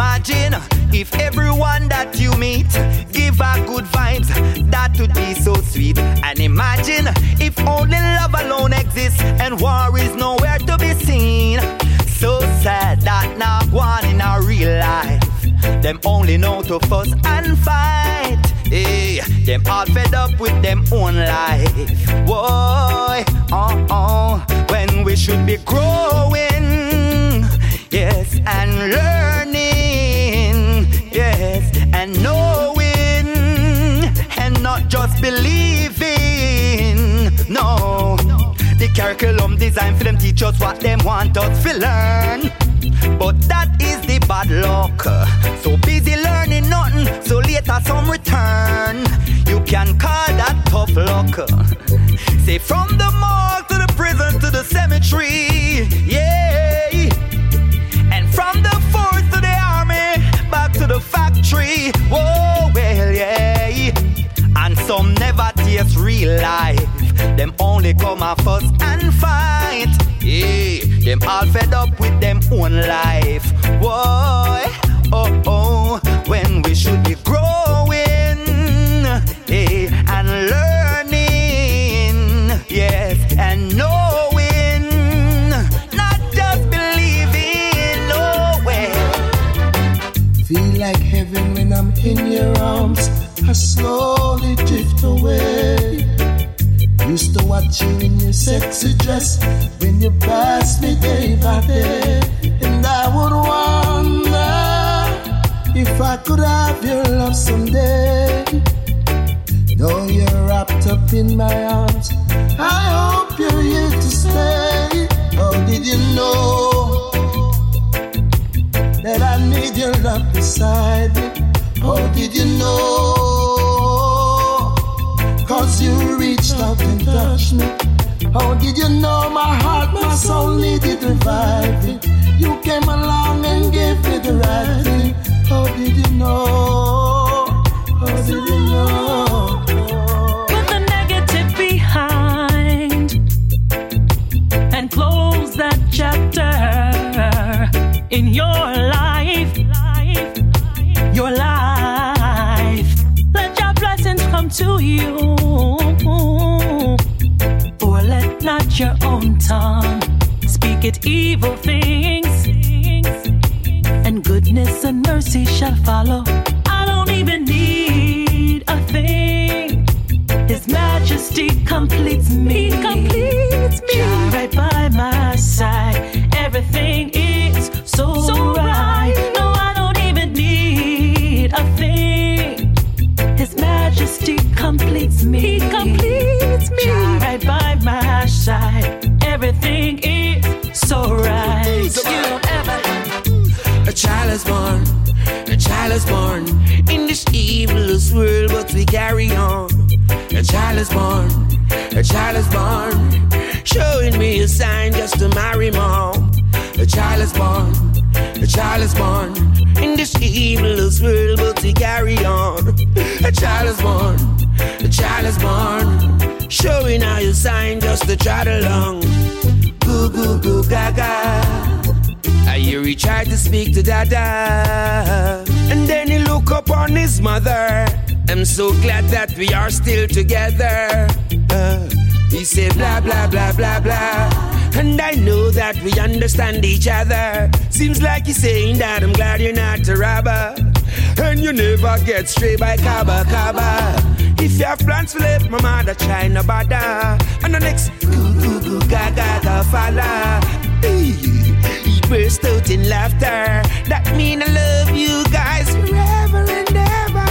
Imagine if everyone that you meet give a good vibes, that would be so sweet. And imagine if only love alone exists and war is nowhere to be seen. So sad that not one in our real life. Them only know to fuss and fight. Hey, them all fed up with them own life. Why? Oh, oh, when we should be growing, yes, and learning yes, and knowing, and not just believing. No, the curriculum designed for them teach us what them want us to learn. But that is the bad luck. So busy learning nothing, so later some return. You can call that tough luck. Say from the morgue to the prison to the cemetery, yeah. And from the the factory, whoa, well, yeah. And some never taste real life. Them only come a fuss and fight. Yeah, them all fed up with them own life. Why? Oh oh, when we should be growing, I'm in your arms. I slowly drift away. Used to watch you in your sexy dress when you passed me day by day. And I would wonder if I could have your love someday. Though you're wrapped up in my arms, I hope you're here to stay. Oh, did you know that I need your love beside me? Oh, did you know? Cause you reached out and touched me. How did you know my heart, my soul needed reviving? You came along and gave me the right thing. How did you know? How did you know? Put the negative behind and close that chapter in your life. To you. For let not your own tongue speak it evil things. And goodness and mercy shall follow. I don't even need a thing. Is born, a child is born, showing me a sign just to marry mom. A child is born, a child is born in this evilest world, but we carry on. A child is born, a child is born, showing how you sign just to trot along. Goo goo goo gaga. Hear he tried to speak to Dada. And then he look up on his mother. I'm so glad that we are still together. Uh, he said blah blah blah blah blah. And I know that we understand each other. Seems like he's saying that I'm glad you're not a robber. And you never get straight by Kaba Kaba. If you have plans to let my mother try no bother. And the next goo goo goo gaga ga falla. He burst out in laughter. That mean I love you guys forever and ever.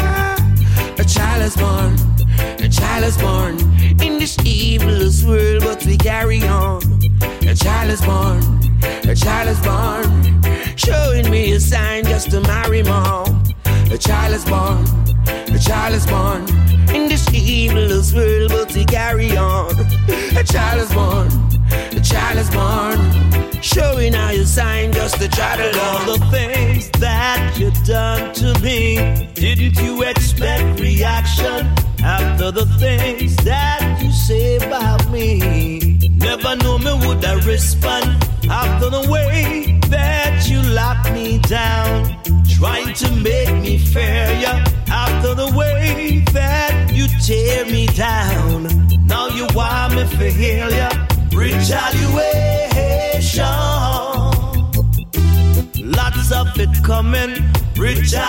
A child is born, a child is born in this evilest world, but we carry on. A child is born, a child is born, showing me a sign just to marry mom. A child is born, a child is born in this evilest world, but we carry on. A child is born, child is born, showing how you sign just to try to love. the things that you've done to me, didn't you expect reaction after the things that you say about me? Never knew me would I respond after the way that you locked me down, trying to make me. Yeah, after the way that you tear me down. Now you want me for ya. Retaliation. Lots of it coming. Retaliation.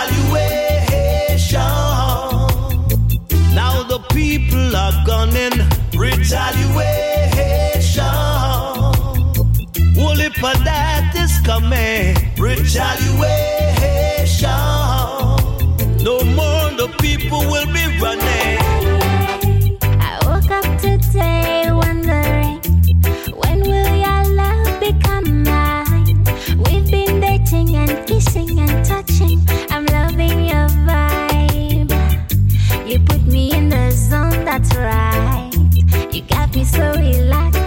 Now the people are gunning. Retaliation. For that is coming. Retaliation. So relaxed,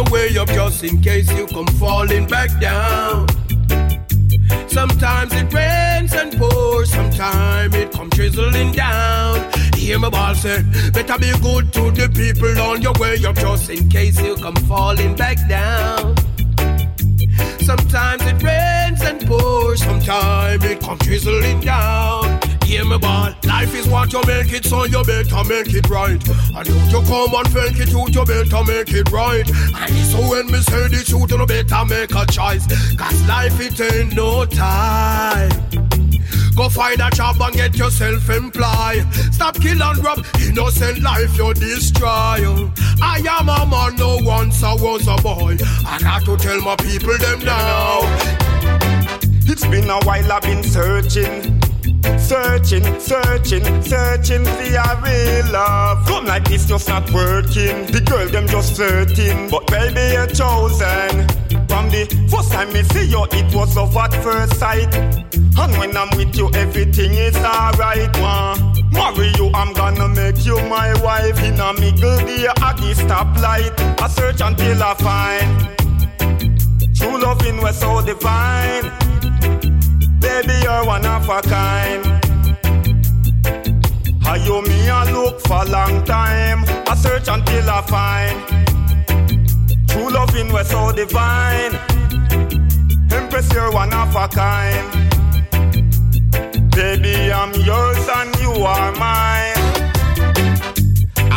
your way up just in case you come falling back down. Sometimes it rains and pours, sometimes it comes drizzling down. Hear my ball say, better be good to the people on your way up just in case you come falling back down. Sometimes it rains and pours, sometimes it come drizzling down. Hear me ball, life is what you make it, so you better make it right. And if you come and fake it out, you better make it right. And so when me say the truth, you better make a choice. Cause life it ain't no time. Go find a job and get yourself employed. Stop kill and rob innocent life you destroy. I am a man, no once I was a boy. I got to tell my people them now. It's been a while I've been searching. Searching, searching, searching for your real love. Come like this just not working. The girl them just flirting, but baby you're chosen. From the first time me see you, it was love at first sight. And when I'm with you, everything is alright. Marry you, I'm gonna make you my wife. In a middle there at the stoplight, I search until I find true loving was so divine. Baby, you're one of a kind. How you me a look for a long time? I search until I find true loving was so divine. Empress, you're one of a kind. Baby, I'm yours and you are mine.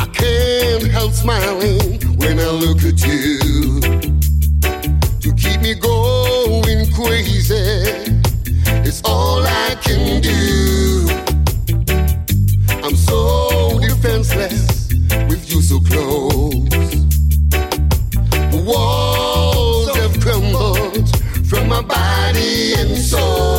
I can't help smiling when I look at you. To keep me going crazy, it's all I can do. I'm so defenseless with you so close. The walls have crumbled from my body and soul.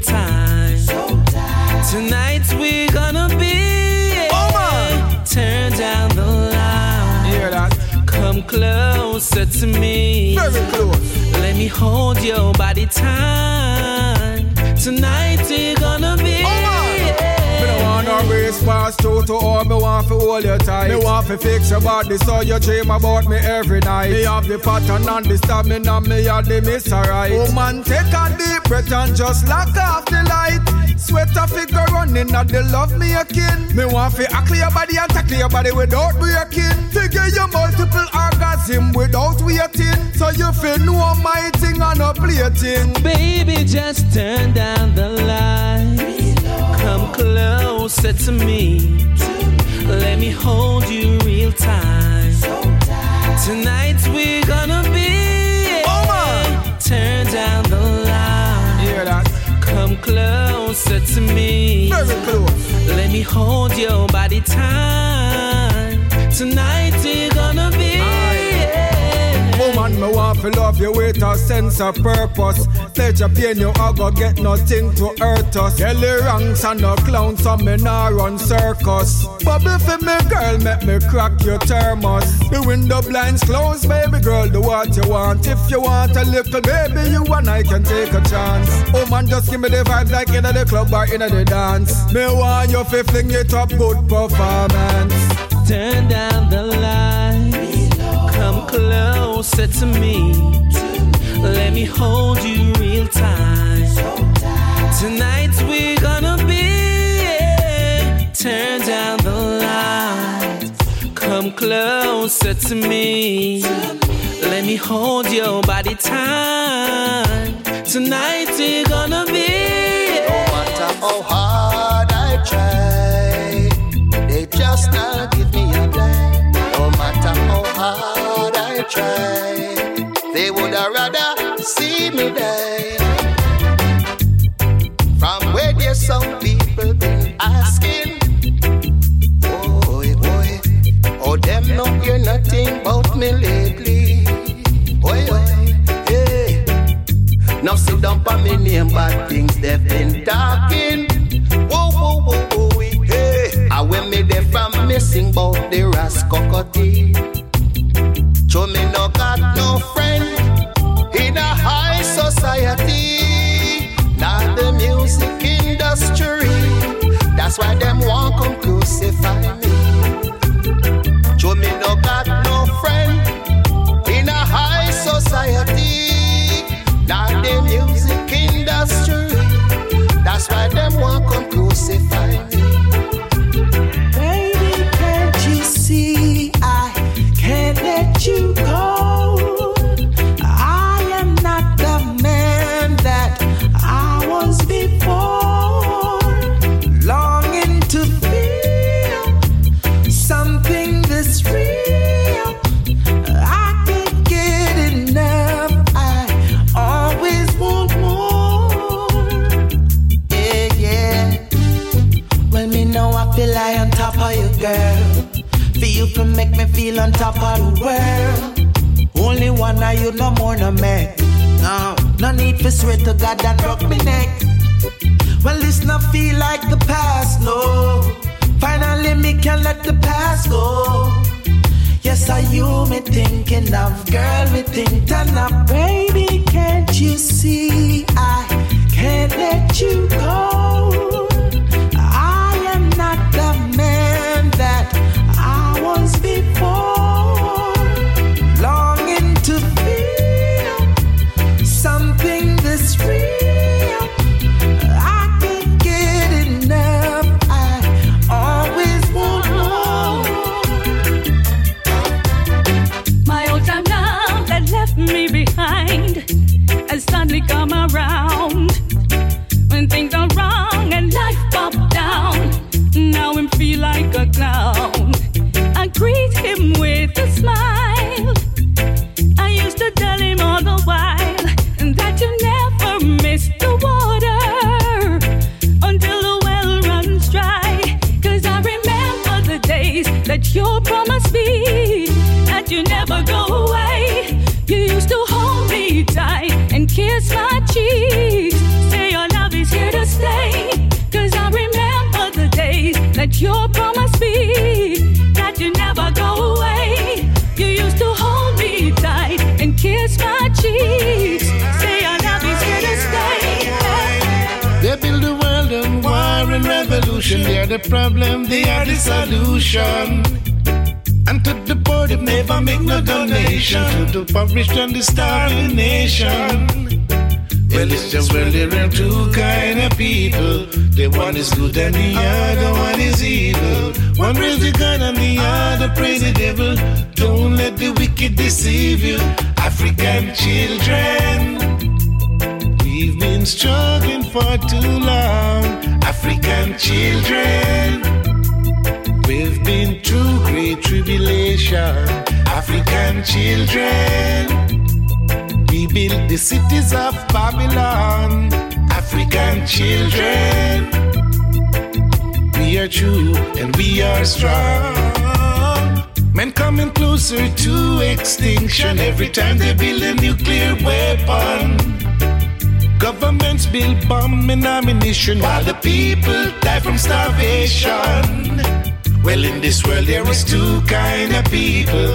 You real time. Tonight we're gonna be. Oh turn down the light. Hear that? Come closer to me. Very close. Let me hold your body tight. Tonight we're race past two to all, me want to hold you tight. Me want to fix your body so you dream about me every night. Me have the pattern and the stamina, me have the miss alright. Oh man, take a deep breath and just lock off the light. Sweat a figure running at the love me akin. Me want to ackle your body and tackle your body without breaking. Figure your multiple orgasm without waiting. So you feel no my and no plating. Baby, just turn down the light. Come closer to me. Let me hold you real tight. Tonight we're gonna be. Oma! Turn down the light. Hear that? Come closer to me. Very close. Let me hold your body tight. Tonight we're gonna be. Woman, me want to love you with a sense of purpose. Let your pain, you a go get nothing to hurt us. Kelly ranks and no clown, so me nah run circus. Bubble for me, girl, make me crack your thermos. The window blinds closed, baby girl, do what you want. If you want a little baby, you and I can take a chance. Oh man, just give me the vibes like in the club or in the dance. Me want you to fling it up, good performance. Turn down the lights. Closer to me. Let me hold you real tight. Tonight we're gonna be. yeah. Turn down the lights. Come closer to me. Let me hold your body tight. Tonight we're gonna be. No matter how hard they would have rather see me die. From where there's some people been asking, boy, boy, oh them not hear nothing about me lately. Boy, boy, yeah. Now sit down for me name bad things they've been talking. Whoa, whoa, whoa, whoa, hey. I when me there from missing bout the rascocotty. Show me no got no friend in a high society. Not the music industry. That's why them want come crucify me. Show me no got no friend in a high society. Not the music industry. That's why them want come crucify me. On top of the world. Only one of you, no more, no me. No, no need for swear to God that broke me neck. Well, this not feel like the past, no. Finally, me can let the past go. Yes, are you me thinking of, girl? Me think turn up, baby. Can't you see I can't let you go? Revolution. They are the problem, they are the solution. And to the poor, they never make no donation. To the impoverished and the starving nation. Well, it's just well, there are two kind of people. The one is good and the other one is evil. One praise God and the other praise the devil. Don't let the wicked deceive you. African children. Been struggling for too long, African children. We've been through great tribulation, African children. We built the cities of Babylon, African children. We are true and we are strong. Men coming closer to extinction every time they build a nuclear weapon. Governments build bomb and ammunition while the people die from starvation. Well, in this world there is two kind of people.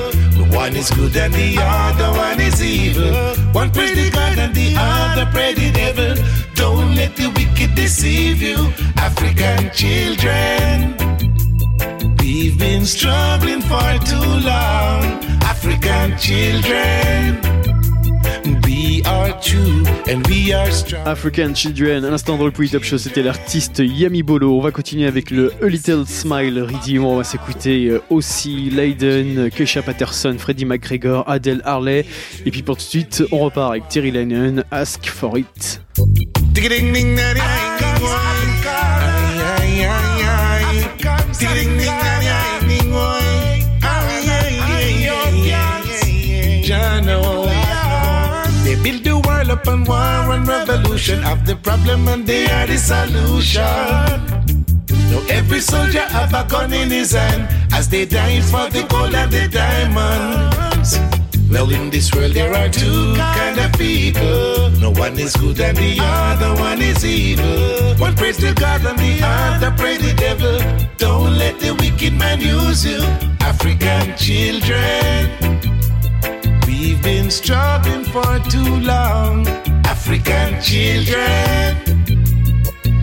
One is good and the other one is evil. One prays the God and the other pray the devil. Don't let the wicked deceive you, African children. We've been struggling for too long, African children. We are true and we are strong. African Children, à l'instant dans le Poly Top Show, c'était l'artiste Yami Bolo. On va continuer avec le A Little Smile Redeem. On va s'écouter euh, aussi Leiden, Kesha Patterson, Freddie McGregor, Adele Harley. Et puis pour tout de suite, on repart avec Terry Lennon, Ask for It. Build the world upon war and revolution of the problem and they are the solution. Now every soldier have a gun in his hand as they die for the gold and the diamonds. Well, in this world there are two kind of people. No one is good and the other one is evil. One prays to God and the other pray the devil. Don't let the wicked man use you, African children. We've been struggling for too long, African children.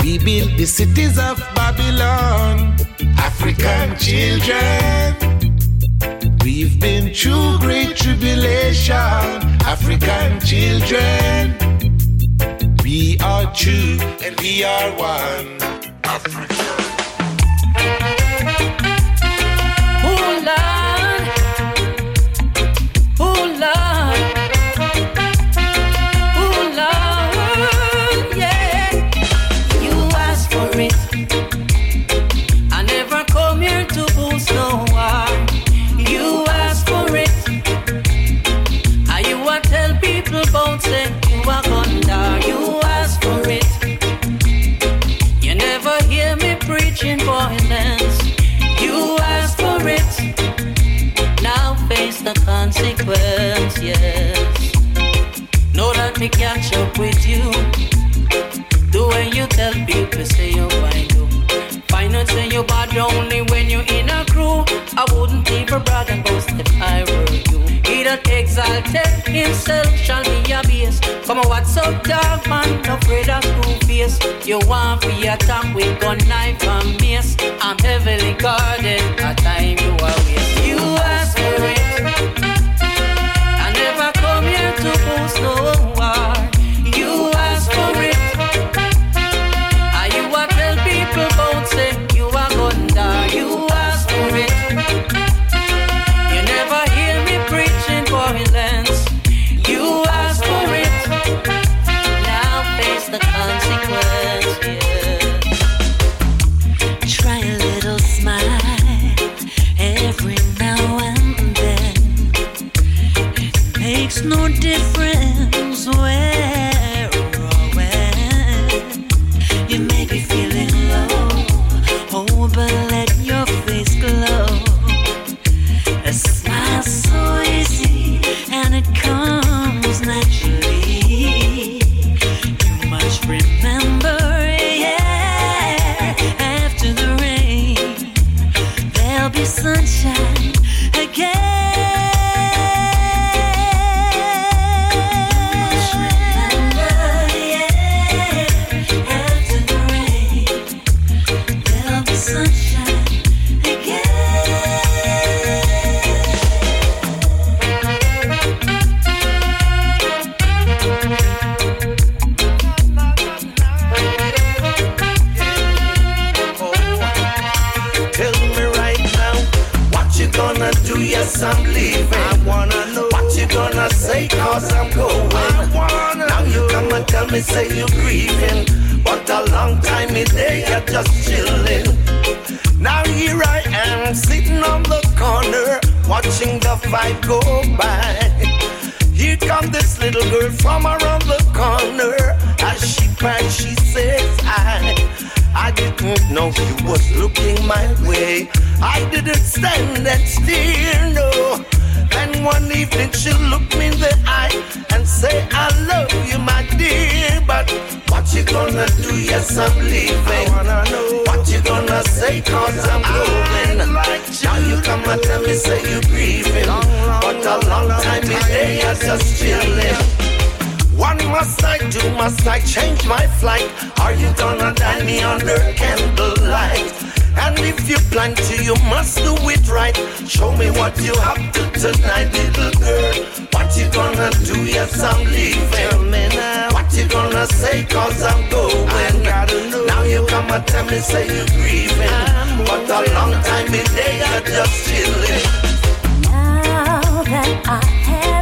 We built the cities of Babylon, African children. We've been through great tribulation, African children. We are two and we are one, Africa. Up with you. The way you tell people say you're fine, you. Find out say you're bad only when you're in a crew. I wouldn't even brag and boast if I were you. He that exalted himself shall be abased. Come on, what's up, dog man? Afraid of screw face. You want free attack with gun, knife, and mace. I'm heavily guarded. A time you are waste. must I change my flight? Are you gonna die me under candlelight? And if you plan to, you must do it right. Show me what you have to tonight, little girl. What you gonna do? Yes, I'm leaving. What you gonna say? Cause I'm going. I gotta know. Now you come and tell me, say you're grieving. But a long time in there, you're just chilling. Now that I have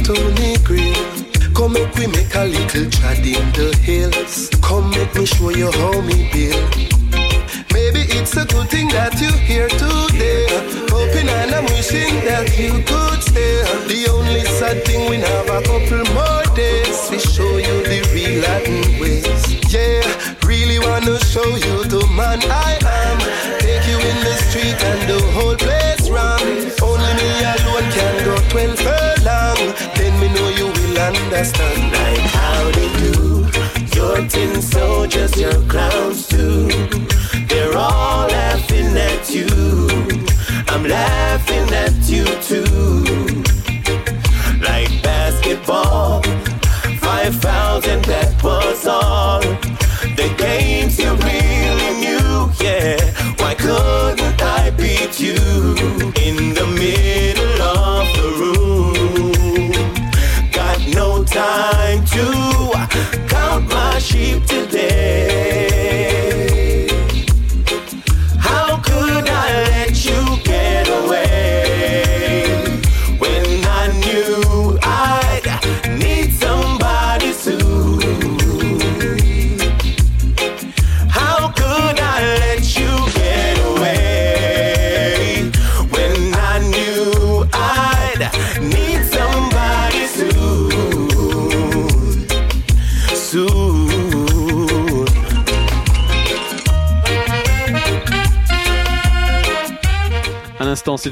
tú western.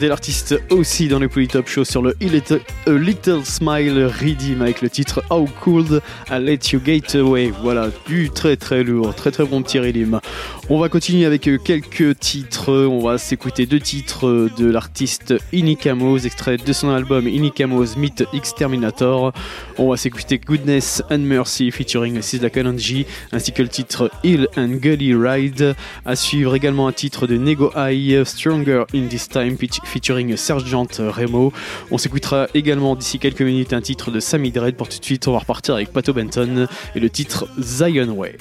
c'était l'artiste aussi dans le Polytop Show sur le A Little Smile Redeem avec le titre How Could I Let You Get Away. Voilà, du très très lourd, très très bon petit redeem. On va continuer avec euh, quelques titres. On va s'écouter deux titres euh, de l'artiste Inikamos, extrait de son album Inikamos Myth Exterminator. On va s'écouter Goodness and Mercy featuring Sisla Kananji, ainsi que le titre Hill and Gully Ride. À suivre également un titre de Nego High, Stronger in This Time featuring Sergeant Remo. On s'écoutera également d'ici quelques minutes un titre de Sammy Dredd. Pour tout de suite, on va repartir avec Pato Benton et le titre Zion Way.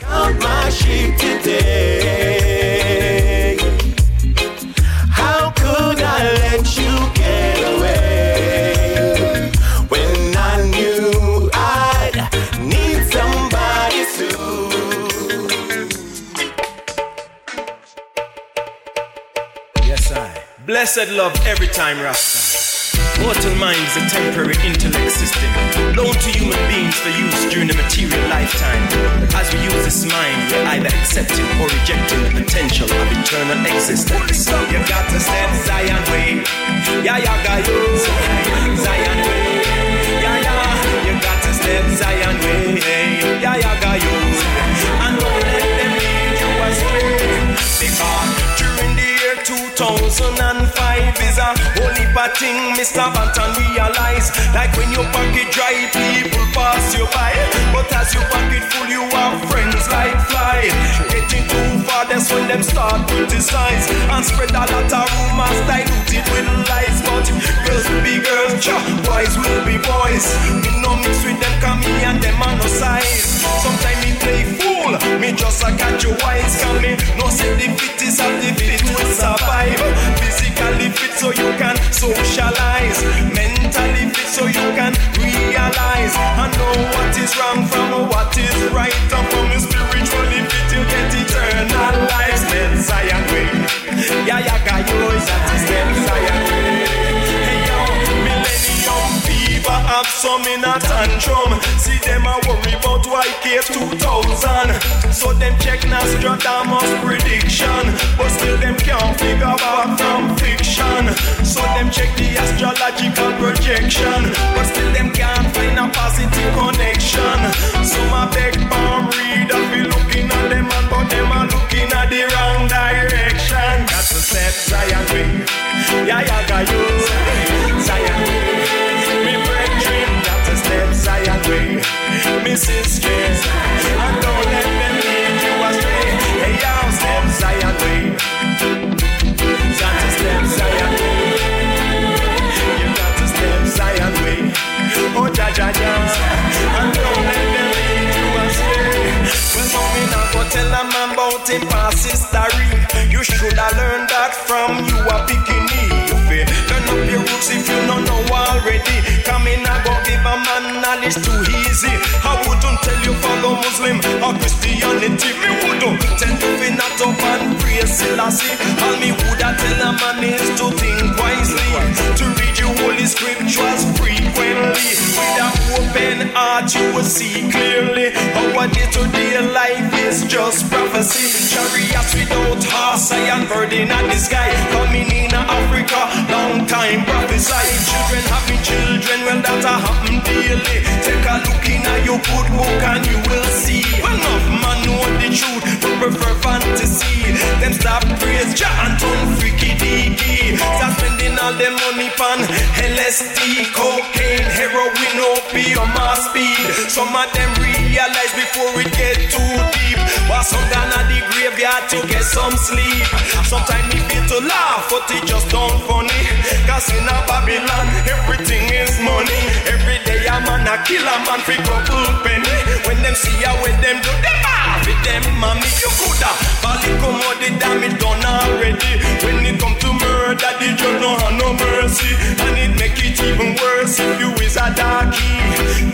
Blessed love every time, Rasta. Mortal mind is a temporary intellect system, loaned to human beings for use during a material lifetime. As we use this mind, we're either accepting or rejecting the potential of eternal existence. You got to step Zion way, yeah, yeah, you. Zion way, yeah, yeah. You got to step Zion way, yeah, yeah, guys. And don't let them lead you astray, because during the year 2000. 2005 is a Mr. Banton realize. Like when your pocket dry, people pass you by. But as your pocket full, you have friends like fly. Getting too far, that's when them start to criticize and spread a lot of rumors diluted with lies. But girls will be girls, cha, boys will be boys. Me no mix with them, come me and them on no size. Sometimes me play fool, me just a catch your wise. Come me no say the fittest of the fit will survive. Physically fit so you can socialize. Mentally fit so you can realize. I know what is wrong from what is right. And from the spiritually fit you get eternal life. Step Zion way. Yeah, yeah, got yours. That is step Zion way. Have some in a tantrum. See them a worry about YK 2000. So them check Nostradamus prediction. But still them can't figure out from fiction. So them check the astrological projection. But still them can't find a positive connection. So my beg palm read I be looking at them and but them are looking at the wrong direction. Got to step Zion. Yeah, yeah, got you. Zion. Me sisters, and don't let them lead you astray. Hey, y'all, step Zion way. Got to step Zion way. You got to step Zion way. Oh. And don't let them lead you astray. Well, go tell a man about past history. You should have learned that from you knowledge too easy. I wouldn't tell you follow Muslim or Christianity. Me wouldn't tell you fi not up and praise Selassie. All me woulda tell a man is to think wisely, to read your holy scriptures frequently. With an open heart, you will see clearly a day-to-day life is just prophecy. Chariots without horse, I am burden at the sky. Coming in Africa, long time prophesy. Children having children, well that a happen daily. Take a look in at your good book and you will see. Enough man know the truth, but prefer fantasy. Them stop praise Jah and turn freaky deaky. Start spending all them money pan LSD, cocaine, heroin, opium, or speed. Some of them realize before it get too deep. While some gone at the graveyard to get some sleep. Sometimes me feel to laugh, but it just don't funny. Cause in a Babylon, everything is money. Every day a man a kill a man for couple penny. Them see how with them. Do them them mommy, you coulda Bali come out the damn it done already. When it come to murder, the judge no have no mercy, and it make it even worse if you is a darkie.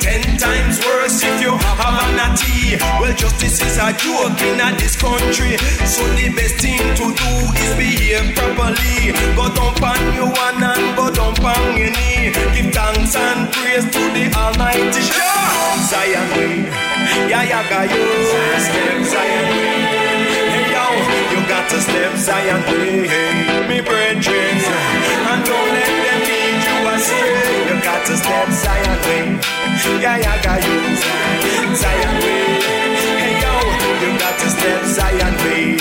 Ten times worse if you have a natty. Well, justice is a joke in this country, so the best thing to do is behave properly. Go down on your one and go down on your knee. Give thanks and praise to the Almighty. Sure. Zion yeah, yeah, got you. Step Zion way, hey yo, you got to step Zion way, me brethren, uh, and don't let them lead you astray. You got to step Zion way, yeah, yeah, got you. Zion way, hey yo, you got to step Zion way,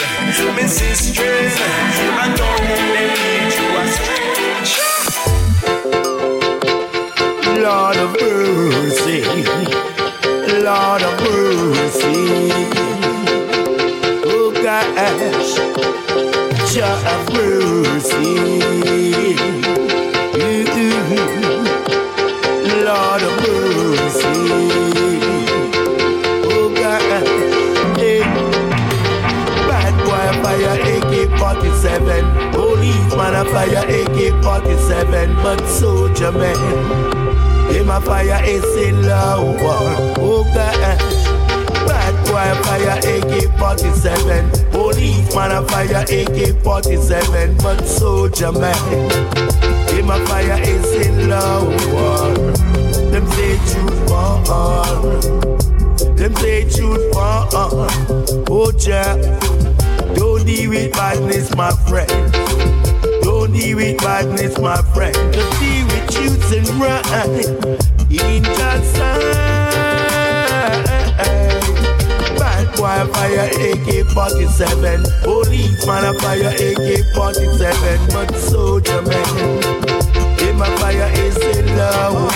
me sisters, uh, and don't let them lead you astray. Lord of mercy, Jah of. Mm-hmm. Lord of mercy. Oh God, bad boy fire AK-47. Policeman a fire AK-47, but soldier man. Him a fire is in Oh gosh Bad boy fire AK-47 Policeman a fire AK-47 But soldier man Yeah, my fire is in low war. Them say truth war. Them say truth war. Oh, yeah. Don't deal with badness, my friend. Don't deal with badness, my friend. Just deal with truth and right. In God's sight. Fire AK-47 Policeman a fire AK-47 But soldier man. Him a fire is in love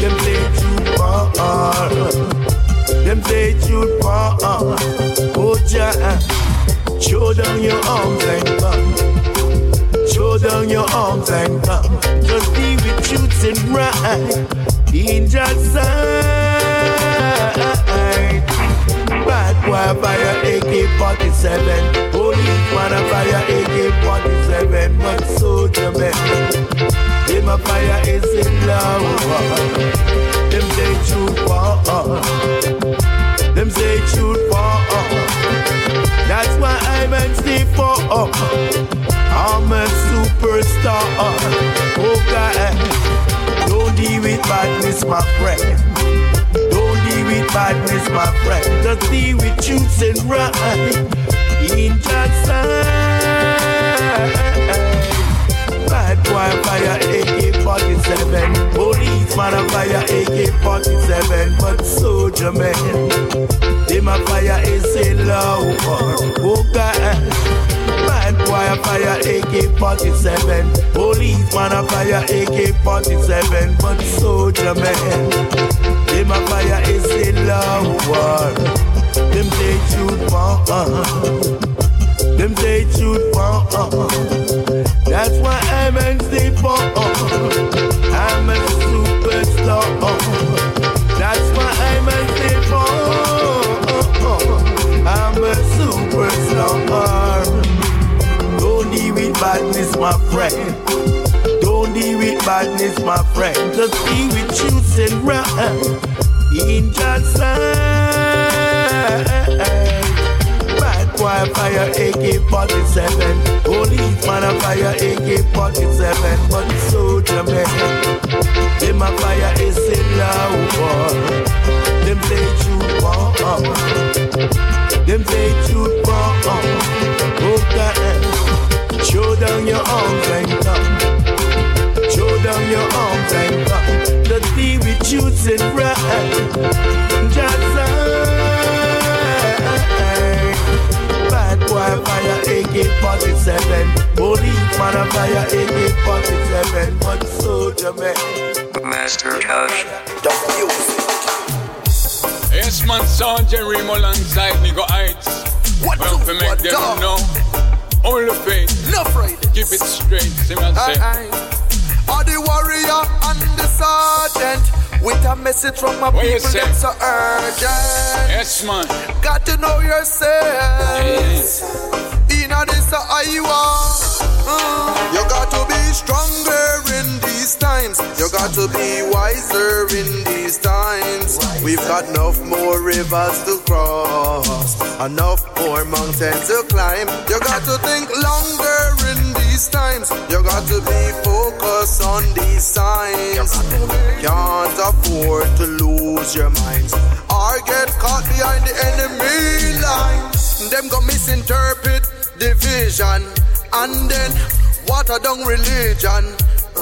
Them say shoot far Them say shoot far Oh Jah Show down your arms and come. Show down your arms and come. Just be with truth and right In God's sight Boy fire AK-47 Policeman a fire AK-47 But soldier man. Them a fire is in love. Them say shoot for Them say shoot for That's why I'm a stay for I'm a superstar. Oh God Don't deal with badness my friend with badness, my friend. Just deal with truth and right. In God's sight. Bad boy fire AK-47. Policeman a fire AK-47. But soldier man, them a fire is in love. Oh God. Boy a fire AK-47 Policeman a fire AK-47 But soldier man Them a fire is in love war. Them say shoot for uh-huh. Them say shoot for uh-huh. That's why I'm a stay for I'm friend. Don't deal with badness, my friend. Just deal with truth and right. In God's sight. Bad boy fire AK-47. Policeman a fire AK-47. But soldier man, them a fire is in love war. With truth and right. Just Bad boy fire AK-47. Policeman a fire AK-47. But soldier man. Master Tosh. Yes, man, Sound Jerry alongside Nigo Heights. What well, do, to make what them do? know. Hold the faith. No Friday. Keep it straight. See what I say. Are the warrior and the sergeant with a message from my What people that's so urgent. Yes, man. Got to know yourself. In this uh, you are. Mm. You got to be stronger in these times. You got to be wiser in these times. We've got enough more rivers to cross, enough more mountains to climb. You got to think longer these times. You got to be focused on these signs. Can't afford to lose your minds or get caught behind the enemy lines. Them go misinterpret the vision and then water down religion.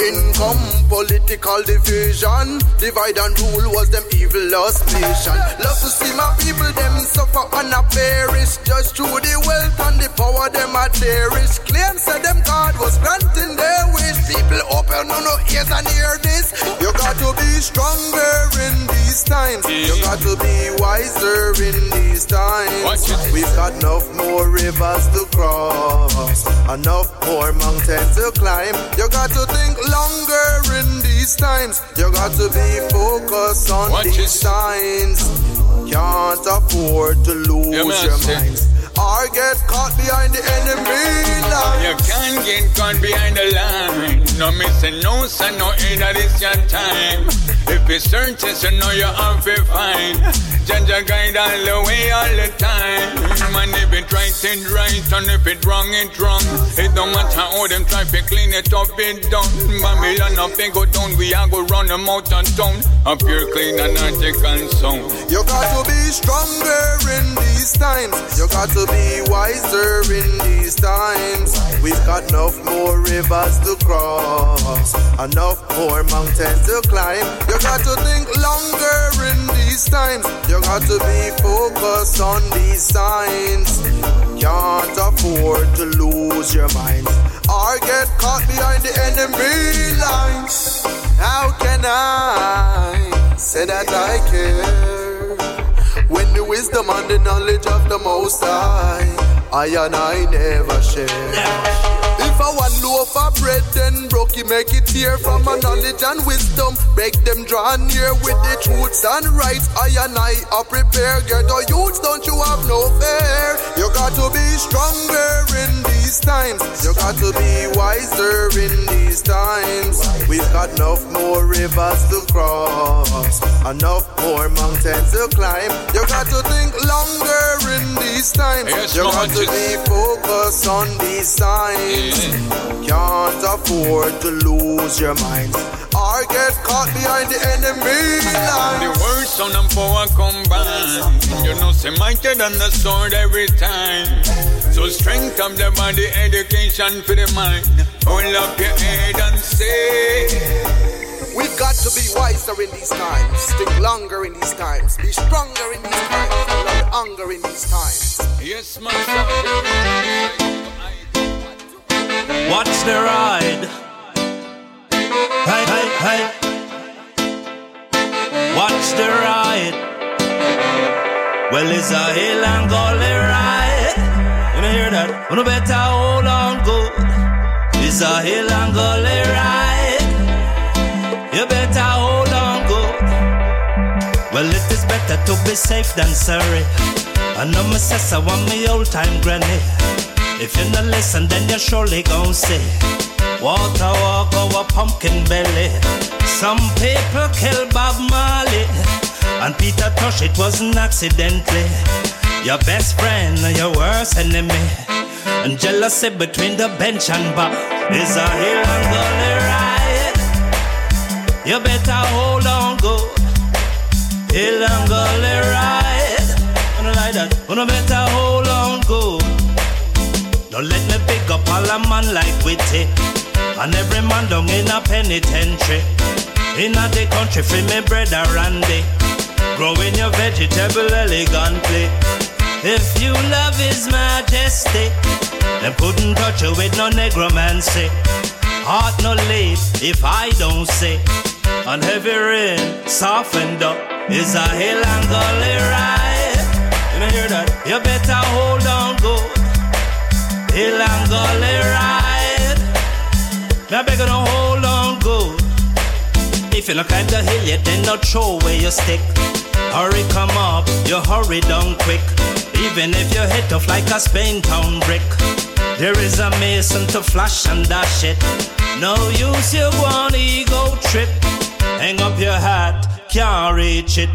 Income, political division, divide and rule was them evil lost mission. Love to see my people them suffer and a perish just through the wealth and the power them a cherish. Claim said them God was granting their wish. People open no no ears and hear this. You got to be stronger in these times. You got to be wiser in these times. We've got enough more rivers to cross, enough more mountains to climb. You got to longer in these times. You got to be focused on Watch these it. signs. Can't afford to lose Yeah, man, your say. Or get caught behind the enemy line. You can't get caught behind the line. No missing no son, no in this your time. If you search it, you know you have to find. Judge guide all the way all the time. man, if it right, it right, and if it wrong, it wrong. It don't matter how them try to clean it up, it done. Babylon up and go down, we are go run them out of town. Up here clean and article sound. You got to be stronger in these times. You got to be wiser in these times. We've got enough more rivers to cross, enough more mountains to climb. You got to think longer in these times. You got to be focused on these signs. Can't afford to lose your mind or get caught behind the enemy lines. How can I say that I care when the wisdom and the knowledge of the Most High I and I never share? If I want loaf of bread, then broke you make it here from my knowledge and wisdom. Make them draw near with the truths and rights. I and I are prepared. Get the youths, don't you have no fear? You got to be stronger in these times. You got to be wiser in these times. We've got enough more rivers to cross, enough more mountains to climb. You got to think longer in these times. Yes, you got to be focused on these signs. Can't afford to lose your mind or get caught behind the enemy line. The words sound and power combined. You know, say mightier than the sword every time. So strength of the body, education for the mind. Hold up your head and say. We've got to be wiser in these times, think longer in these times, be stronger in these times, love hunger in these times. Yes, my Watch the ride. Hey, hey, hey. Watch the ride. Well, it's a hill and gully ride. You know hear that? You better hold on good. It's a hill and gully ride. Better to be safe than sorry. I know my sister want me old time granny. If you not listen, then you surely gon' see. Water walk over pumpkin belly. Some people kill Bob Marley. And Peter Tosh, it wasn't accidentally. Your best friend, your worst enemy. And jealousy between the bench and bar is a hill and gully ride. You better hold on good. Hill and gully ride. You know like that. You know better hold on good. Don't let me pick up all a man like Witty. And every man down in a penitentiary. In a the country for me brother Randy. Growing your vegetable elegantly. If you love his majesty, then couldn't touch you with no negromancy. Heart no late if I don't say. On heavy rain, softened up is a hill and gully ride. You hear that? You better hold on good. Hill and gully ride. Now beg you hold on good. If you not climb the hill yet, then not throw away your stick. Hurry come up, you hurry down quick. Even if you hit off like a Spain town brick. There is a mason to flash and dash it. No use you one ego trip. Hang up your hat, can't reach it.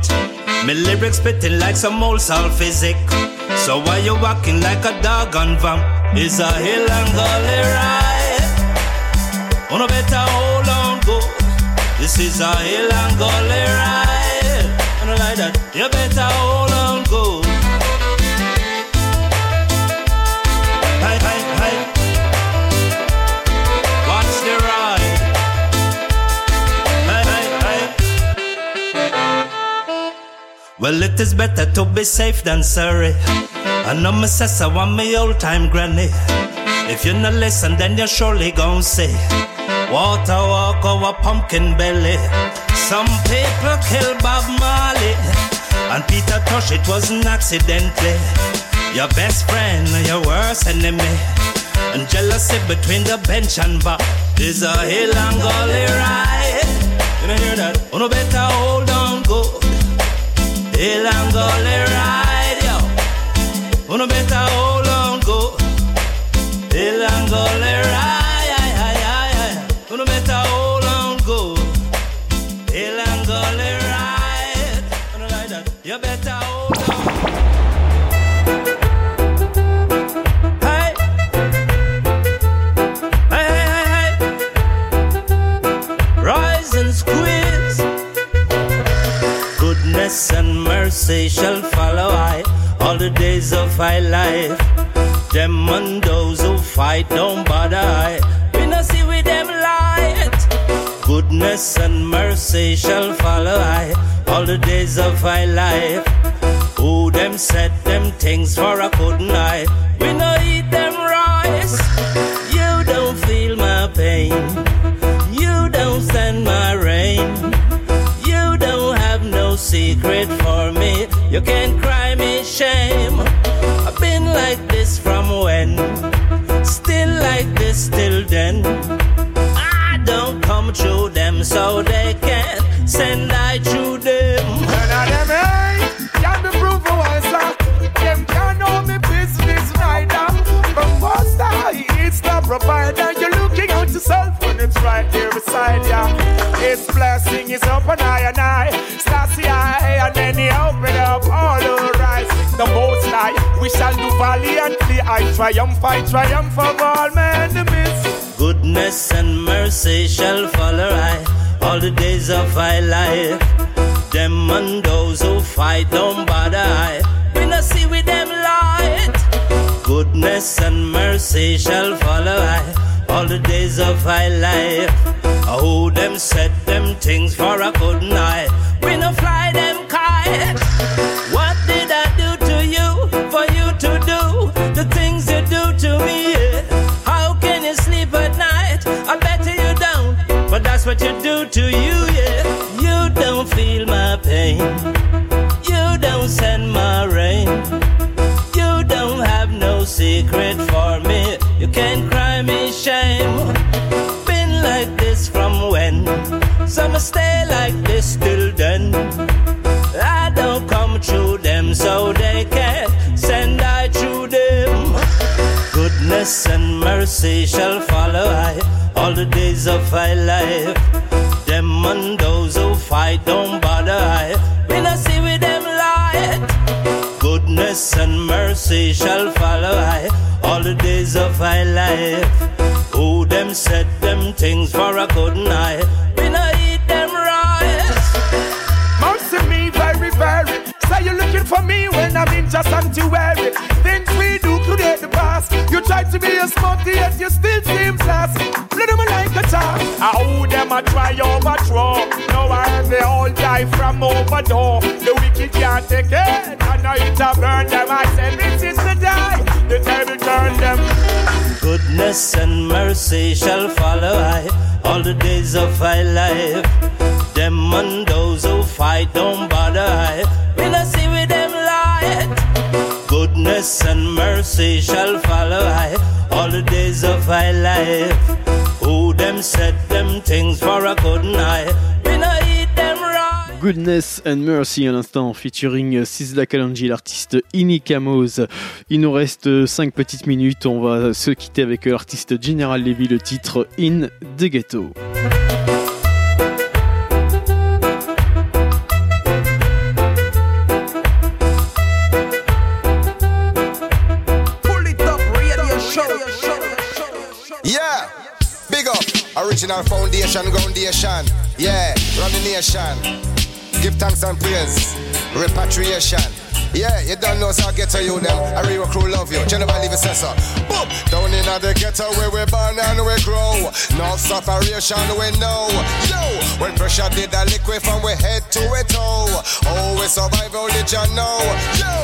Me lyrics spitting like some old soul physic. So why you walking like a dog on vamp? It's a hill and gully ride. Wanna better hold on good. This is a hill and gully ride. Wanna like that? You better hold Well, it is better to be safe than sorry. I know my sister want me old time granny. If you not listen, then you're surely gon' see. Water walk over pumpkin belly. Some people kill Bob Marley. And Peter Tosh, it wasn't accidentally. Your best friend, your worst enemy. And jealousy between the bench and bar is a hill and gully ride. You know hear that? Oh, no better hold on. Hey, hey, hey, hey. Rise and squeeze. Mercy shall follow I all the days of my life. Them and those who fight don't bother I. We no see with them light. Goodness and mercy shall follow I all the days of my life. Who them said them things for I couldn't I? We no eat them through them so they can send I through them. None of them ain't can be proof for once. Them can't know me business neither. From first I it's the provider. You're looking out yourself when it's right there beside ya. His blessing is and I and I. Starts eye and then he open up all. The high, we shall do valiantly. I triumph, I triumph of all men the midst. Goodness and mercy shall follow I all the days of my life. Them and those who fight don't bother I. We no see with them light. Goodness and mercy shall follow I all the days of my life. Who them said them things for I couldn't I? We no fly them to you, yeah. You don't feel my pain. You don't send my rain. You don't have no secret for me. You can't cry me shame. Been like this from when? Some stay like this till then. I don't come through them so they can send I through them. Goodness and mercy shall follow I all the days of my life. And those who fight don't bother I. We not see with them light. Goodness and mercy shall follow I all the days of my life. Who them said them things for a couldn't I? We not eat them rice. Mercy me very, very. Say you're looking for me when I'm in just sanctuary. Things we do create the past. You try to be a smarty, yet you still seem them like a child. How them a try overthrow. Now I they all die from overdoor. The wicked can't take it. And now it a burn them. I said this is the die. The table turn them. Goodness and mercy shall follow I all the days of my life. Them and those who fight don't bother I. We not see with them light. Goodness and mercy shall follow I all the days of my life. Them said them things for a? We eat them right. Goodness and Mercy à l'instant, featuring Sisla Kalonji, l'artiste Inikamos. Il nous reste 5 petites minutes, on va se quitter avec l'artiste General Levy, le titre In the Ghetto. Pull it up, radio show. Yeah. Original foundation, foundation. Yeah, run the nation. Give thanks and praise. Repatriation. Yeah, you don't know, so I get to you them. I real crew love you. General leave a so. Boom! Down in the ghetto where we born and we grow. No separation we know. Yo! When pressure did a liquid from we head to a toe. Oh, we survive Jah know. Yo!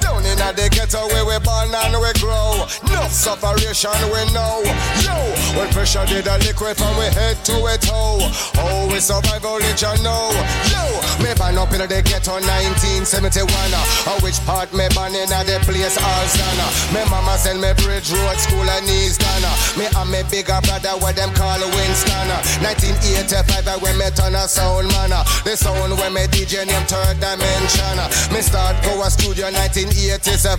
Down in the ghetto where we born and we grow. No separation we know. Yo! When pressure did a liquid from we head to we toe. Oh, we survive only Jah know. Yo! Me born up in the ghetto 1971. Uh, which part me born in a the place all sana. Me mama send me Bridge Road School and East Ghana. Me and me bigger brother what them call Winston. 1985 I when me turn a sound man. The sound when me DJ name third dimension. Me start go a studio 1987.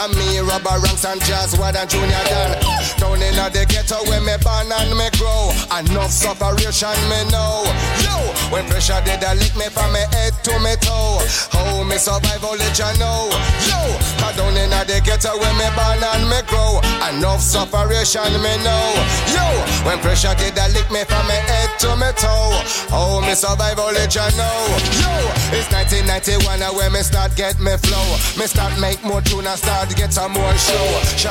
And me rubber ranks and jazz what and junior dan. Down in the ghetto where me born and me grow. Enough separation me know. Yo, when pressure did a lick me from me head to me toe. How me survive only Jah know. Yo, cause down in the ghetto where me born and me grow. Enough separation me know. Yo, when pressure did a lick me from me head to me toe. Oh, me survive only Jah know. Yo, it's 1991 and when me start get me flow. Me start make more tune and start get some more show.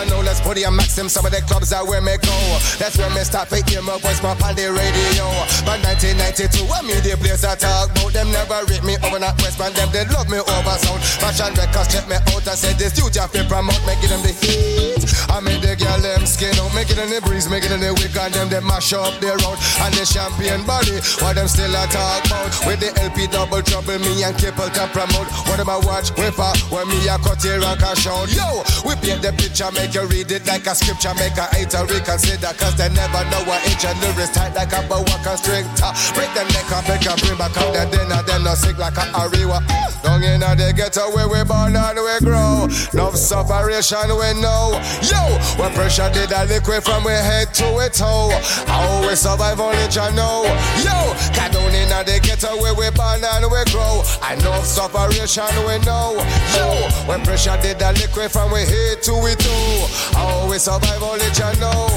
Know let's put the maximum some of the clubs are where me go. That's where me start to hear my voice pop on the radio. But 1992 when me the place I talk about them never rate me over not Man them they love me over sound. Fashion records check me out and say this dude have to promote me give them the heat. I make the girl them skin out, make it in the breeze, make it in the wick and them they mash up their road and the champion body. What them still a talk about with the LP double trouble me and Kipple can promote. What them I watch whipper when me a cut here and cash out. Yo, we paint the picture, make you read it like a scripture, make a hater reconsider cause they never know what inch and lyrics tight like a boa constrictor. Break them neck up, make a bring back out the dinner, them no sick like a ariwa. Down in the ghetto where we born and we grow. Enough sufferation we know. Yo, when pressure did a liquid from we head to we toe. How we survive only Jah know. Yo, got down in the ghetto where we born and we grow. Enough sufferation we know. Yo, when pressure did a liquid from we head to we toe. How we survive only Jah know.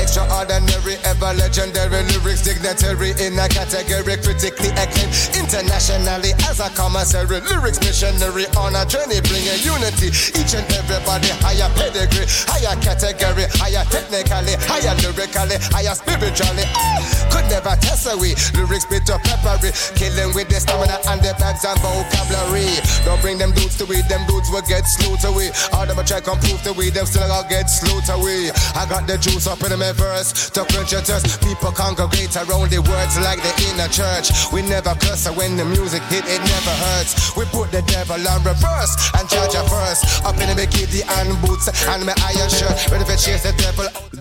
Extraordinary, ever legendary lyrics, dignitary in a category critically acclaimed internationally as a commissary. Lyrics missionary on a journey bringing unity. Each and everybody higher pedigree, higher category, higher technically, higher lyrically, higher spiritually. Ah! Could never test away. Lyrics bit of peppery, killing with the stamina and the bags and vocabulary. Don't bring them dudes to we, them dudes will get slaughtered away. All them a try come prove to we, them still gonna get slaughtered away. I got the juice up the inner.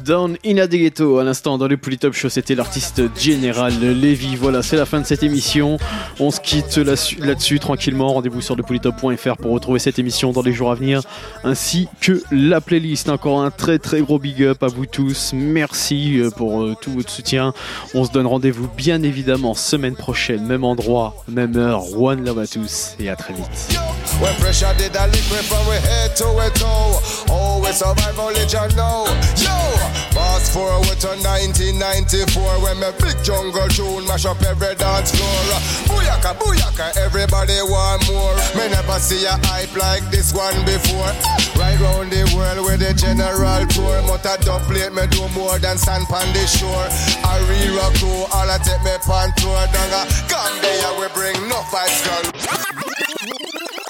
Down in à l'instant dans le Polytop Show, c'était l'artiste Général Lévy. Voilà, c'est la fin de cette émission. On se quitte là- là-dessus tranquillement. Rendez-vous sur lepolytop.fr pour retrouver cette émission dans les jours à venir, ainsi que la playlist. Encore un très très gros big up à vous tous. Merci euh, pour euh, tout votre soutien. On se donne rendez-vous bien évidemment semaine prochaine, même endroit, même heure. One love à tous et à très vite. When pressure did a liquid from we head to we toe. Oh, we survive only Jah know. Yo, fast forward to 1994 when my big jungle tune mash up every dance floor. Booyaka, booyaka, everybody want more. Me never see a hype like this one before. Right round the world with the general tour. Motor dub plate me do more than sand on the shore. I re-rock crew, all I take me pan tour. Danga, Gambia we bring no fight skull